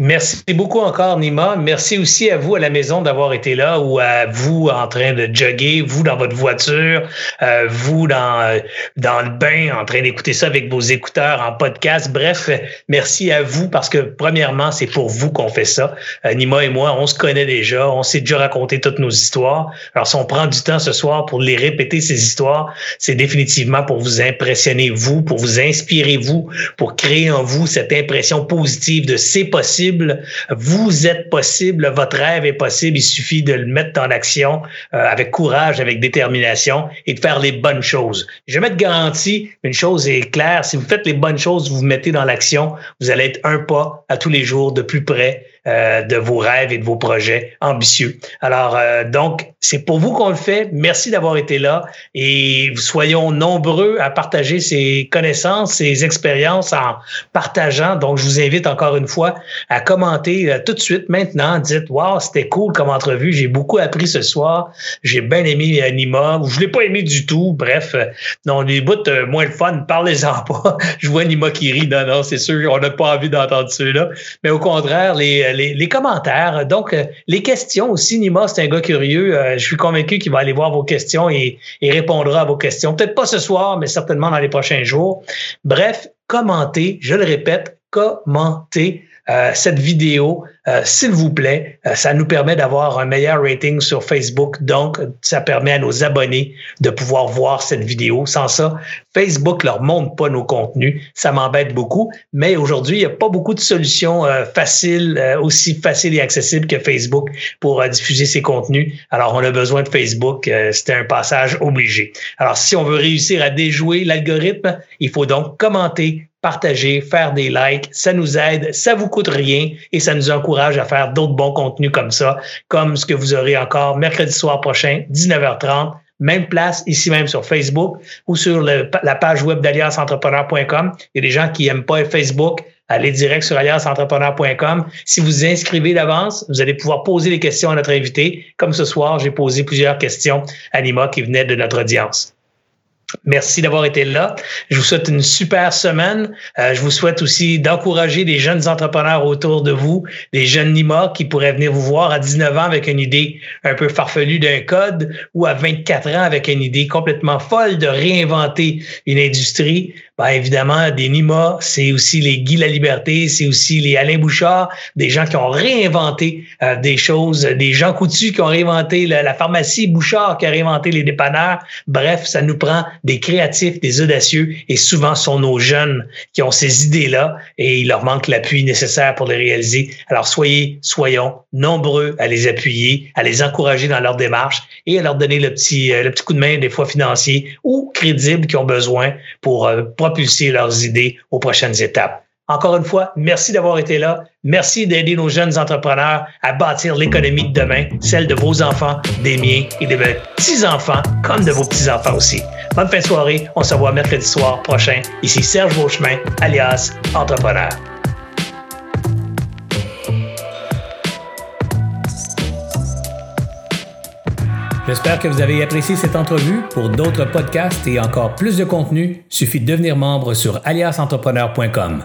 Merci beaucoup encore, Nima. Merci aussi à vous à la maison d'avoir été là ou à vous en train de jogger, vous dans votre voiture, euh, vous dans, euh, dans le bain en train d'écouter ça avec vos écouteurs en podcast. Bref, merci à vous parce que premièrement, c'est pour vous qu'on fait ça. Euh, Nima et moi, on se connaît déjà, on s'est déjà raconté toutes nos histoires. Alors, si on prend du temps ce soir pour les répéter, ces histoires, c'est définitivement pour vous impressionner, vous, pour vous inspirer, vous, pour créer en vous cette impression positive de c'est possible vous êtes possible, votre rêve est possible, il suffit de le mettre en action euh, avec courage, avec détermination et de faire les bonnes choses. Je vais mettre garantie, une chose est claire, si vous faites les bonnes choses, vous vous mettez dans l'action, vous allez être un pas à tous les jours de plus près euh, de vos rêves et de vos projets ambitieux. Alors, euh, donc, c'est pour vous qu'on le fait. Merci d'avoir été là et soyons nombreux à partager ces connaissances, ces expériences en partageant. Donc, je vous invite encore une fois à commenter euh, tout de suite maintenant. Dites, wow, c'était cool comme entrevue. J'ai beaucoup appris ce soir. J'ai bien aimé Nima je l'ai pas aimé du tout. Bref, non, les bouts moins le fun, parlez-en pas. je vois Nima qui rit. Non, non, c'est sûr, on n'a pas envie d'entendre ceux-là. Mais au contraire, les les, commentaires. Donc, euh, les questions aussi. Nima, c'est un gars curieux. Euh, je suis convaincu qu'il va aller voir vos questions et, répondra à vos questions. Peut-être pas ce soir, mais certainement dans les prochains jours. Bref, commentez, je le répète, commentez euh, cette vidéo, euh, s'il vous plaît. Euh, ça nous permet d'avoir un meilleur rating sur Facebook. Donc, ça permet à nos abonnés de pouvoir voir cette vidéo. Sans ça, Facebook leur montre pas nos contenus. Ça m'embête beaucoup. Mais aujourd'hui, il n'y a pas beaucoup de solutions faciles, aussi faciles et accessibles que Facebook pour diffuser ces contenus. Alors, on a besoin de Facebook. C'était un passage obligé. Alors, si on veut réussir à déjouer l'algorithme, il faut donc commenter, partager, faire des likes, ça nous aide, ça vous coûte rien et ça nous encourage à faire d'autres bons contenus comme ça, comme ce que vous aurez encore mercredi soir prochain, 19h30. Même place ici même sur Facebook ou sur la page web d'allianceentrepreneur.com. Il y a des gens qui aiment pas Facebook. Allez direct sur allianceentrepreneur.com. Si vous inscrivez d'avance, vous allez pouvoir poser des questions à notre invité. Comme ce soir, j'ai posé plusieurs questions à Nima qui venaient de notre audience. Merci d'avoir été là. Je vous souhaite une super semaine. Euh, je vous souhaite aussi d'encourager des jeunes entrepreneurs autour de vous, des jeunes Nima qui pourraient venir vous voir à 19 ans avec une idée un peu farfelue d'un code ou à 24 ans avec une idée complètement folle de réinventer une industrie. Bien évidemment, des Nima, c'est aussi les Guy La Liberté, c'est aussi les Alain Bouchard, des gens qui ont réinventé euh, des choses, des gens coutus qui ont réinventé la pharmacie Bouchard qui a réinventé les dépanneurs. Bref, ça nous prend des créatifs, des audacieux, et souvent sont nos jeunes qui ont ces idées-là et il leur manque l'appui nécessaire pour les réaliser. Alors soyez, soyons nombreux à les appuyer, à les encourager dans leur démarche et à leur donner le petit, euh, le petit coup de main, des fois financier ou crédible qu'ils ont besoin pour euh, propulser leurs idées aux prochaines étapes. Encore une fois, merci d'avoir été là. Merci d'aider nos jeunes entrepreneurs à bâtir l'économie de demain, celle de vos enfants, des miens et de vos petits-enfants, comme de vos petits-enfants aussi. Bonne fin de soirée. On se voit mercredi soir prochain. Ici Serge Beauchemin, alias Entrepreneur. J'espère que vous avez apprécié cette entrevue. Pour d'autres podcasts et encore plus de contenu, suffit de devenir membre sur aliasentrepreneur.com.